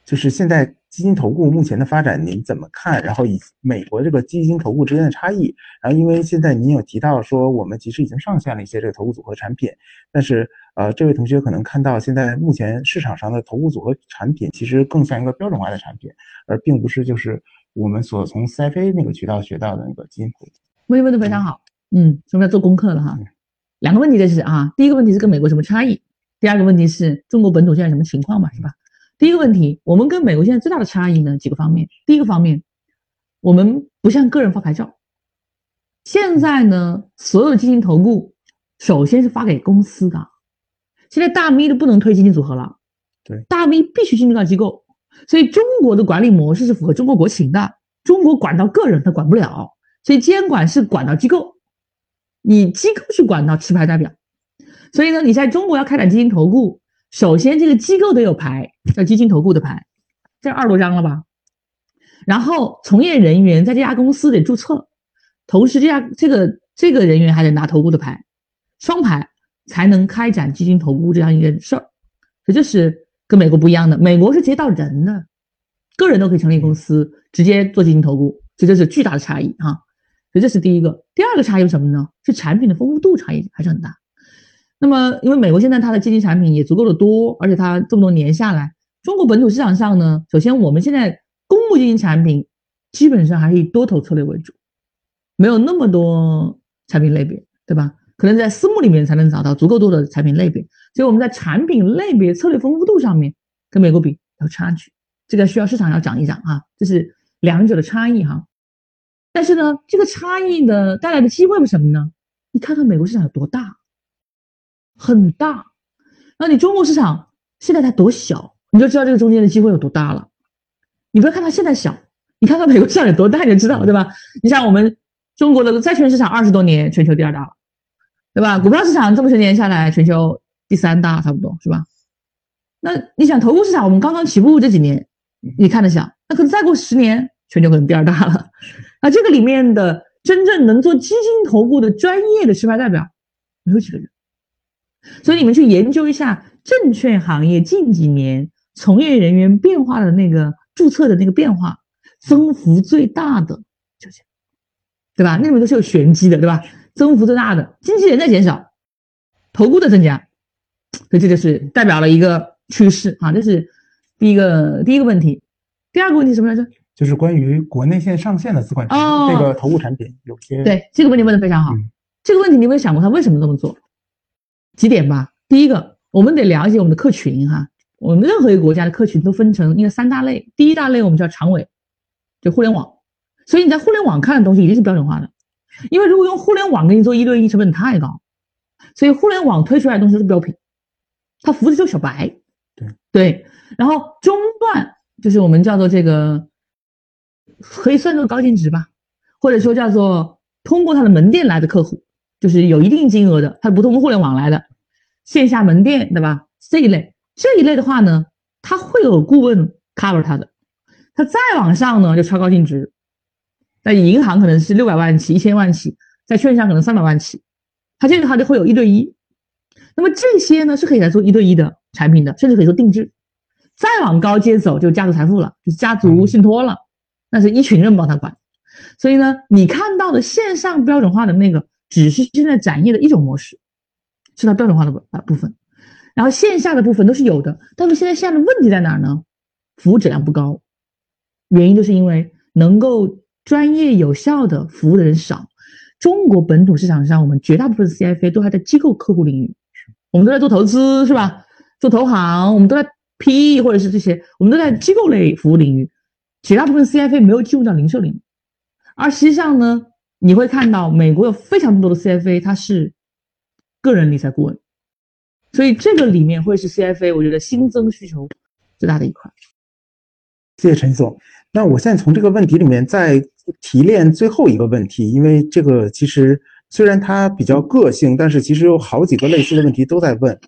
就是现在基金投顾目前的发展您怎么看？然后以美国这个基金投顾之间的差异。然后因为现在您有提到说我们其实已经上线了一些这个投顾组合产品，但是呃这位同学可能看到现在目前市场上的投顾组合产品其实更像一个标准化的产品，而并不是就是我们所从 CFA 那个渠道学到的那个基金投顾。问题问的非常好。嗯，说明要做功课了哈。两个问题这是啊，第一个问题是跟美国什么差异？第二个问题是中国本土现在什么情况嘛，是吧？第一个问题，我们跟美国现在最大的差异呢，几个方面。第一个方面，我们不像个人发牌照，现在呢，所有基金投顾首先是发给公司的。现在大咪都不能推基金组合了，对，大 V 必须进入到机构，所以中国的管理模式是符合中国国情的。中国管到个人他管不了，所以监管是管到机构，你机构去管到持牌代表。所以呢，你在中国要开展基金投顾，首先这个机构得有牌，叫基金投顾的牌，这二十多张了吧？然后从业人员在这家公司得注册，同时这家这个这个人员还得拿投顾的牌，双牌才能开展基金投顾这样一件事儿。这就是跟美国不一样的，美国是直接到人的，个人都可以成立公司，直接做基金投顾，这就是巨大的差异哈。所以这是第一个，第二个差异是什么呢？是产品的丰富度差异还是很大。那么因为美国现在它的基金产品也足够的多，而且它这么多年下来，中国本土市场上呢，首先我们现在公募基金产品基本上还是以多头策略为主，没有那么多产品类别，对吧？可能在私募里面才能找到足够多的产品类别，所以我们在产品类别策略丰富度上面跟美国比有差距，这个需要市场要讲一讲啊，这是两者的差异哈。但是呢，这个差异的带来的机会是什么呢？你看看美国市场有多大，很大，那你中国市场现在才多小，你就知道这个中间的机会有多大了。你不要看它现在小，你看看美国市场有多大，你就知道了对吧？你像我们中国的债券市场二十多年，全球第二大了。对吧？股票市场这么些年下来，全球第三大差不多是吧？那你想投顾市场，我们刚刚起步这几年，你看得小，那可能再过十年，全球可能第二大了。那这个里面的真正能做基金投顾的专业的持牌代表，没有几个人。所以你们去研究一下证券行业近几年从业人员变化的那个注册的那个变化，增幅最大的就是，对吧？那里面都是有玄机的，对吧？增幅最大的经纪人在减少，投顾的增加，所以这就是代表了一个趋势啊。这是第一个第一个问题。第二个问题什么来着？就是关于国内线上线的资管产品，这个投顾产品有些对这个问题问的非常好。这个问题你有没有想过他为什么这么做？几点吧。第一个，我们得了解我们的客群哈。我们任何一个国家的客群都分成一个三大类。第一大类我们叫长尾，就互联网。所以你在互联网看的东西一定是标准化的。因为如果用互联网给你做一对一，成本太高，所以互联网推出来的东西是标品，它服务的就是小白，对对。然后中段就是我们叫做这个，可以算作高净值吧，或者说叫做通过他的门店来的客户，就是有一定金额的，他不通过互联网来的线下门店，对吧？这一类这一类的话呢，他会有顾问 cover 他的，他再往上呢就超高净值。那银行可能是六百万起，一千万起，在券商可能三百万起，他这个他就会有一对一。那么这些呢是可以来做一对一的产品的，甚至可以做定制。再往高阶走就家族财富了，就是家族信托了，那是一群人帮他管。所以呢，你看到的线上标准化的那个，只是现在展业的一种模式，是它标准化的部啊部分。然后线下的部分都是有的，但是现在线下的问题在哪儿呢？服务质量不高，原因就是因为能够。专业有效的服务的人少，中国本土市场上，我们绝大部分 CFA 都还在机构客户领域，我们都在做投资，是吧？做投行，我们都在 PE 或者是这些，我们都在机构类服务领域，绝大部分 CFA 没有进入到零售领域。而实际上呢，你会看到美国有非常多的 CFA，它是个人理财顾问，所以这个里面会是 CFA 我觉得新增需求最大的一块。谢谢陈总。那我现在从这个问题里面再提炼最后一个问题，因为这个其实虽然它比较个性，但是其实有好几个类似的问题都在问。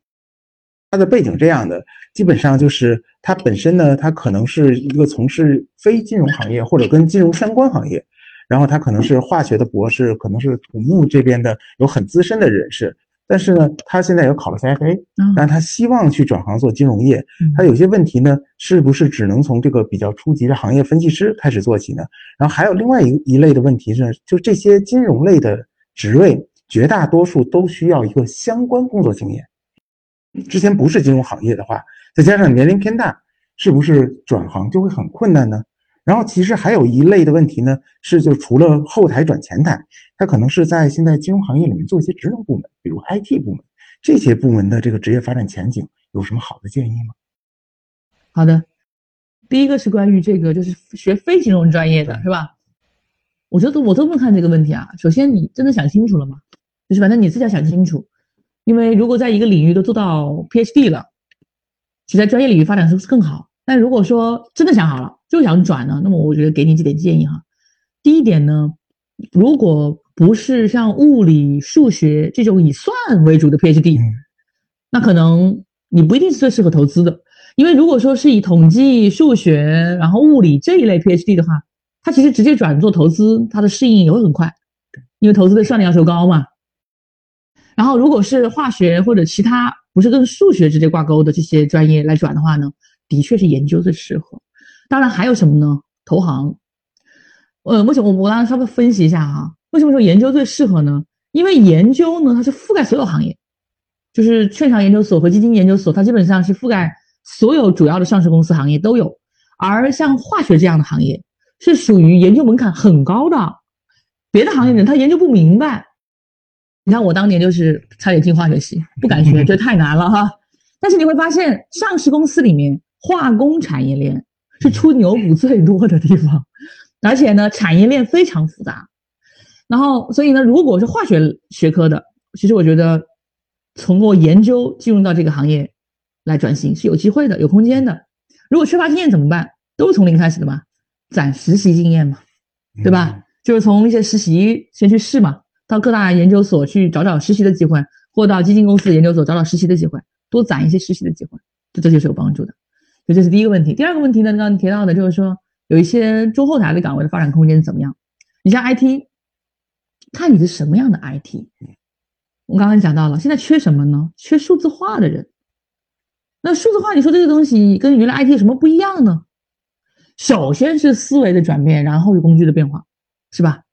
它的背景这样的，基本上就是他本身呢，他可能是一个从事非金融行业或者跟金融相关行业，然后他可能是化学的博士，可能是土木这边的有很资深的人士。但是呢，他现在有考了 CFA，但他希望去转行做金融业。他有些问题呢，是不是只能从这个比较初级的行业分析师开始做起呢？然后还有另外一一类的问题是，就这些金融类的职位，绝大多数都需要一个相关工作经验。之前不是金融行业的话，再加上年龄偏大，是不是转行就会很困难呢？然后其实还有一类的问题呢，是就除了后台转前台，他可能是在现在金融行业里面做一些职能部门，比如 IT 部门，这些部门的这个职业发展前景有什么好的建议吗？好的，第一个是关于这个，就是学非金融专业的是吧？我觉得我都不看这个问题啊。首先你真的想清楚了吗？就是反正你自己要想清楚，因为如果在一个领域都做到 PhD 了，其实在专业领域发展是不是更好？但如果说真的想好了，就想转呢，那么我觉得给你几点建议哈。第一点呢，如果不是像物理、数学这种以算为主的 PhD，那可能你不一定是最适合投资的。因为如果说是以统计、数学，然后物理这一类 PhD 的话，它其实直接转做投资，它的适应也会很快，因为投资的算力要求高嘛。然后如果是化学或者其他不是跟数学直接挂钩的这些专业来转的话呢，的确是研究最适合。当然还有什么呢？投行。呃，为什么我我刚刚稍微分析一下哈？为什么说研究最适合呢？因为研究呢，它是覆盖所有行业，就是券商研究所和基金研究所，它基本上是覆盖。所有主要的上市公司行业都有，而像化学这样的行业是属于研究门槛很高的，别的行业人他研究不明白。你看我当年就是差点进化学系，不敢学，觉得太难了哈。但是你会发现，上市公司里面化工产业链是出牛股最多的地方，而且呢产业链非常复杂。然后所以呢，如果是化学学科的，其实我觉得通过研究进入到这个行业。来转型是有机会的，有空间的。如果缺乏经验怎么办？都是从零开始的嘛，攒实习经验嘛，对吧？就是从一些实习先去试嘛，到各大研究所去找找实习的机会，或到基金公司研究所找找实习的机会，多攒一些实习的机会，这这就是有帮助的。所以这是第一个问题。第二个问题呢，刚刚提到的就是说有一些中后台的岗位的发展空间怎么样？你像 IT，看你是什么样的 IT。我刚刚讲到了，现在缺什么呢？缺数字化的人。那数字化，你说这个东西跟原来 IT 有什么不一样呢？首先是思维的转变，然后是工具的变化，是吧？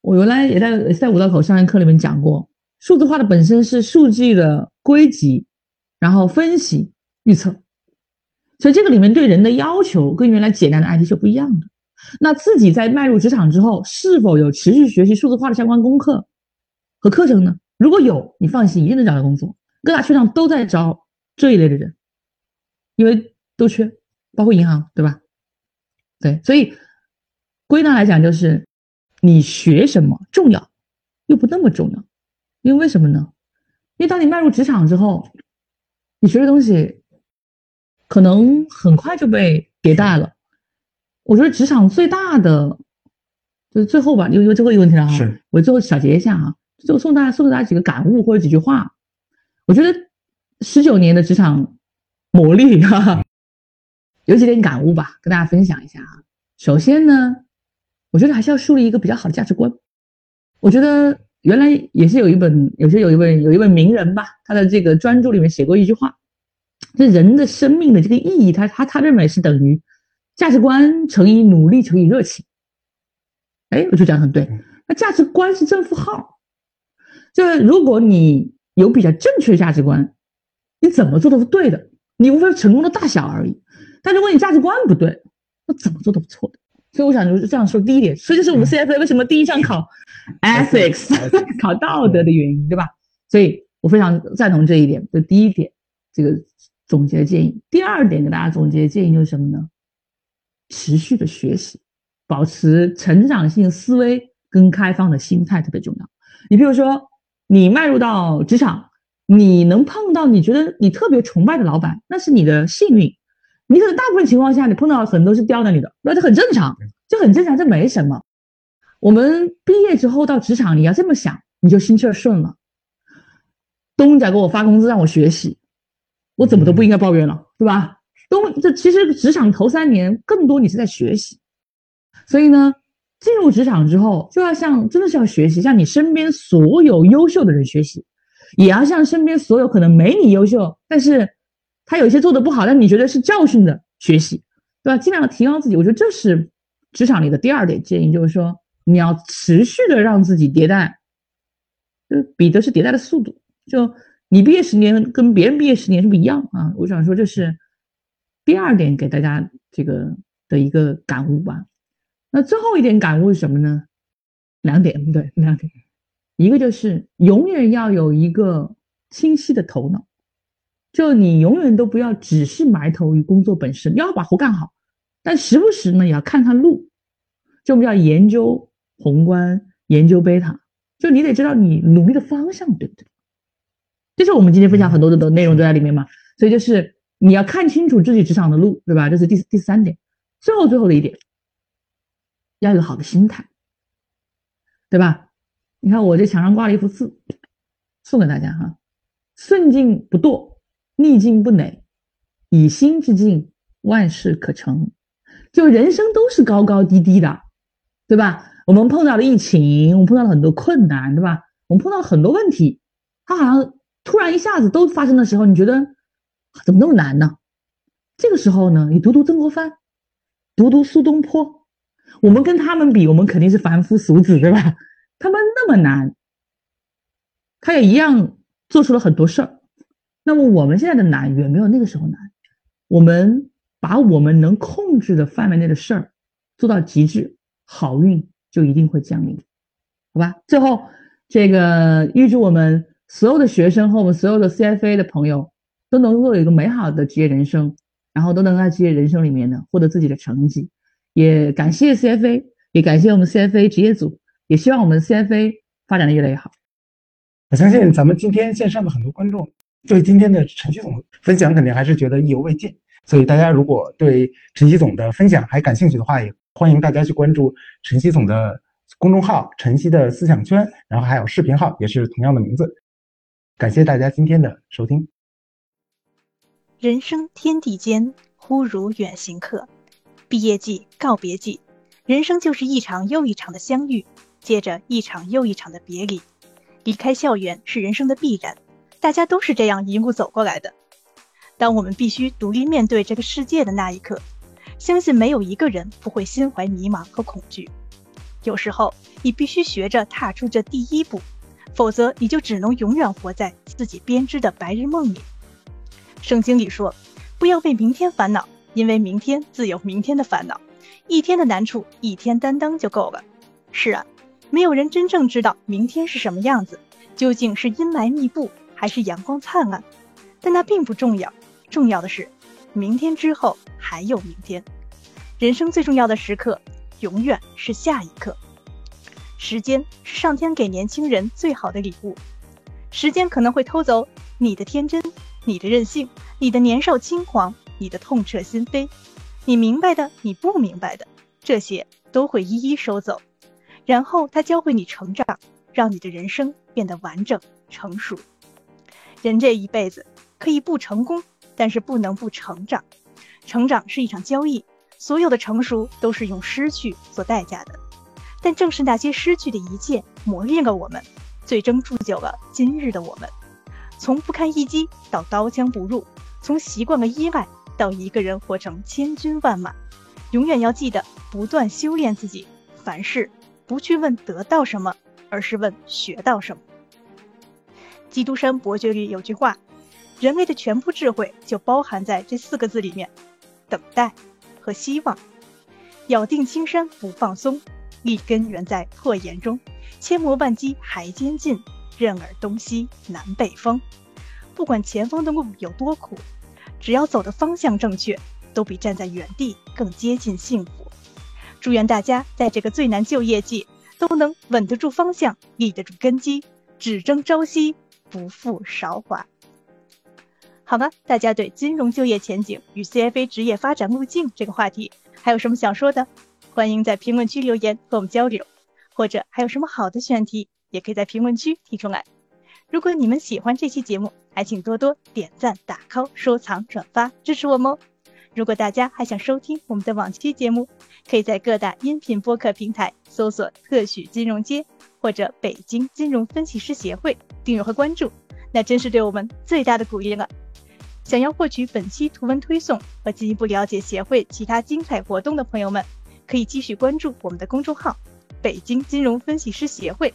我原来也在在五道口商业课里面讲过，数字化的本身是数据的归集，然后分析预测，所以这个里面对人的要求跟原来简单的 IT 是不一样的。那自己在迈入职场之后，是否有持续学习数字化的相关功课和课程呢？如果有，你放心，一定能找到工作，各大券商都在招。这一类的人，因为都缺，包括银行，对吧？对，所以归纳来讲，就是你学什么重要，又不那么重要。因为为什么呢？因为当你迈入职场之后，你学的东西可能很快就被迭代了。我觉得职场最大的就是最后吧，因为最后一个问题了哈，我最后小结一下啊，就送大家送给大家几个感悟或者几句话，我觉得。十九年的职场磨砺哈，有几点感悟吧，跟大家分享一下啊。首先呢，我觉得还是要树立一个比较好的价值观。我觉得原来也是有一本，有些有一位有一位名人吧，他的这个专著里面写过一句话：，这人的生命的这个意义，他他他认为是等于价值观乘以努力乘以热情。哎，我就讲很对。那价值观是正负号，就是如果你有比较正确的价值观。你怎么做都是对的，你无非成功的大小而已。但如果你价值观不对，那怎么做都是错的。所以我想就是这样说，第一点，所以就是我们 CFA 为什么第一项考 ethics 考道德的原因，对吧？所以我非常赞同这一点。这第一点，这个总结建议。第二点，给大家总结建议就是什么呢？持续的学习，保持成长性思维跟开放的心态特别重要。你比如说，你迈入到职场。你能碰到你觉得你特别崇拜的老板，那是你的幸运。你可能大部分情况下，你碰到很多是刁难你的，那这很正常，这很正常，这没什么。我们毕业之后到职场，你要这么想，你就心气儿顺了。东家给我发工资让我学习，我怎么都不应该抱怨了，对吧？东这其实职场头三年更多你是在学习，所以呢，进入职场之后就要向真的是要学习，向你身边所有优秀的人学习。也要向身边所有可能没你优秀，但是他有些做的不好，但你觉得是教训的学习，对吧？尽量的提高自己，我觉得这是职场里的第二点建议，就是说你要持续的让自己迭代，就比的是迭代的速度。就你毕业十年跟别人毕业十年是不一样啊。我想说这是第二点给大家这个的一个感悟吧。那最后一点感悟是什么呢？两点，对，两点。一个就是永远要有一个清晰的头脑，就你永远都不要只是埋头于工作本身，要把活干好，但时不时呢也要看看路，就我们要研究宏观，研究贝塔，就你得知道你努力的方向对不对？这是我们今天分享很多的的内容都在里面嘛，所以就是你要看清楚自己职场的路，对吧？这是第第三点。最后最后的一点，要有好的心态，对吧？你看我这墙上挂了一幅字，送给大家哈：顺境不堕，逆境不馁，以心之境，万事可成。就人生都是高高低低的，对吧？我们碰到了疫情，我们碰到了很多困难，对吧？我们碰到了很多问题，它好像突然一下子都发生的时候，你觉得怎么那么难呢？这个时候呢，你读读曾国藩，读读苏东坡，我们跟他们比，我们肯定是凡夫俗子，对吧？他们那么难，他也一样做出了很多事儿。那么我们现在的难远没有那个时候难，我们把我们能控制的范围内的事儿做到极致，好运。就一定会降临，好吧？最后，这个预祝我们所有的学生和我们所有的 CFA 的朋友都能够有一个美好的职业人生，然后都能在职业人生里面呢获得自己的成绩。也感谢 CFA，也感谢我们 CFA 职业组，也希望我们 CFA 发展的越来越好。我相信咱们今天线上的很多观众对今天的陈曦总分享肯定还是觉得意犹未尽，所以大家如果对陈曦总的分享还感兴趣的话，也。欢迎大家去关注晨曦总的公众号“晨曦的思想圈”，然后还有视频号，也是同样的名字。感谢大家今天的收听。人生天地间，忽如远行客。毕业季、告别季，人生就是一场又一场的相遇，接着一场又一场的别离。离开校园是人生的必然，大家都是这样一路走过来的。当我们必须独立面对这个世界的那一刻。相信没有一个人不会心怀迷茫和恐惧。有时候，你必须学着踏出这第一步，否则你就只能永远活在自己编织的白日梦里。圣经里说：“不要为明天烦恼，因为明天自有明天的烦恼。一天的难处，一天担当就够了。”是啊，没有人真正知道明天是什么样子，究竟是阴霾密布还是阳光灿烂。但那并不重要，重要的是。明天之后还有明天，人生最重要的时刻永远是下一刻。时间是上天给年轻人最好的礼物。时间可能会偷走你的天真、你的任性、你的年少轻狂、你的痛彻心扉，你明白的、你不明白的，这些都会一一收走。然后他教会你成长，让你的人生变得完整成熟。人这一辈子可以不成功。但是不能不成长，成长是一场交易，所有的成熟都是用失去做代价的。但正是那些失去的一切，磨练了我们，最终铸就了今日的我们。从不堪一击到刀枪不入，从习惯了依赖到一个人活成千军万马，永远要记得不断修炼自己。凡事不去问得到什么，而是问学到什么。基督山伯爵里有句话。人类的全部智慧就包含在这四个字里面：等待和希望。咬定青山不放松，立根原在破岩中。千磨万击还坚劲，任尔东西南北风。不管前方的路有多苦，只要走的方向正确，都比站在原地更接近幸福。祝愿大家在这个最难就业季，都能稳得住方向，立得住根基，只争朝夕，不负韶华。好了，大家对金融就业前景与 CFA 职业发展路径这个话题还有什么想说的？欢迎在评论区留言和我们交流，或者还有什么好的选题，也可以在评论区提出来。如果你们喜欢这期节目，还请多多点赞、打 call、收藏、转发支持我们哦。如果大家还想收听我们的往期节目，可以在各大音频播客平台搜索“特许金融街”或者“北京金融分析师协会”订阅和关注，那真是对我们最大的鼓励了。想要获取本期图文推送和进一步了解协会其他精彩活动的朋友们，可以继续关注我们的公众号“北京金融分析师协会”。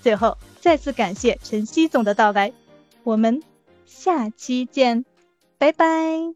最后，再次感谢陈曦总的到来，我们下期见，拜拜。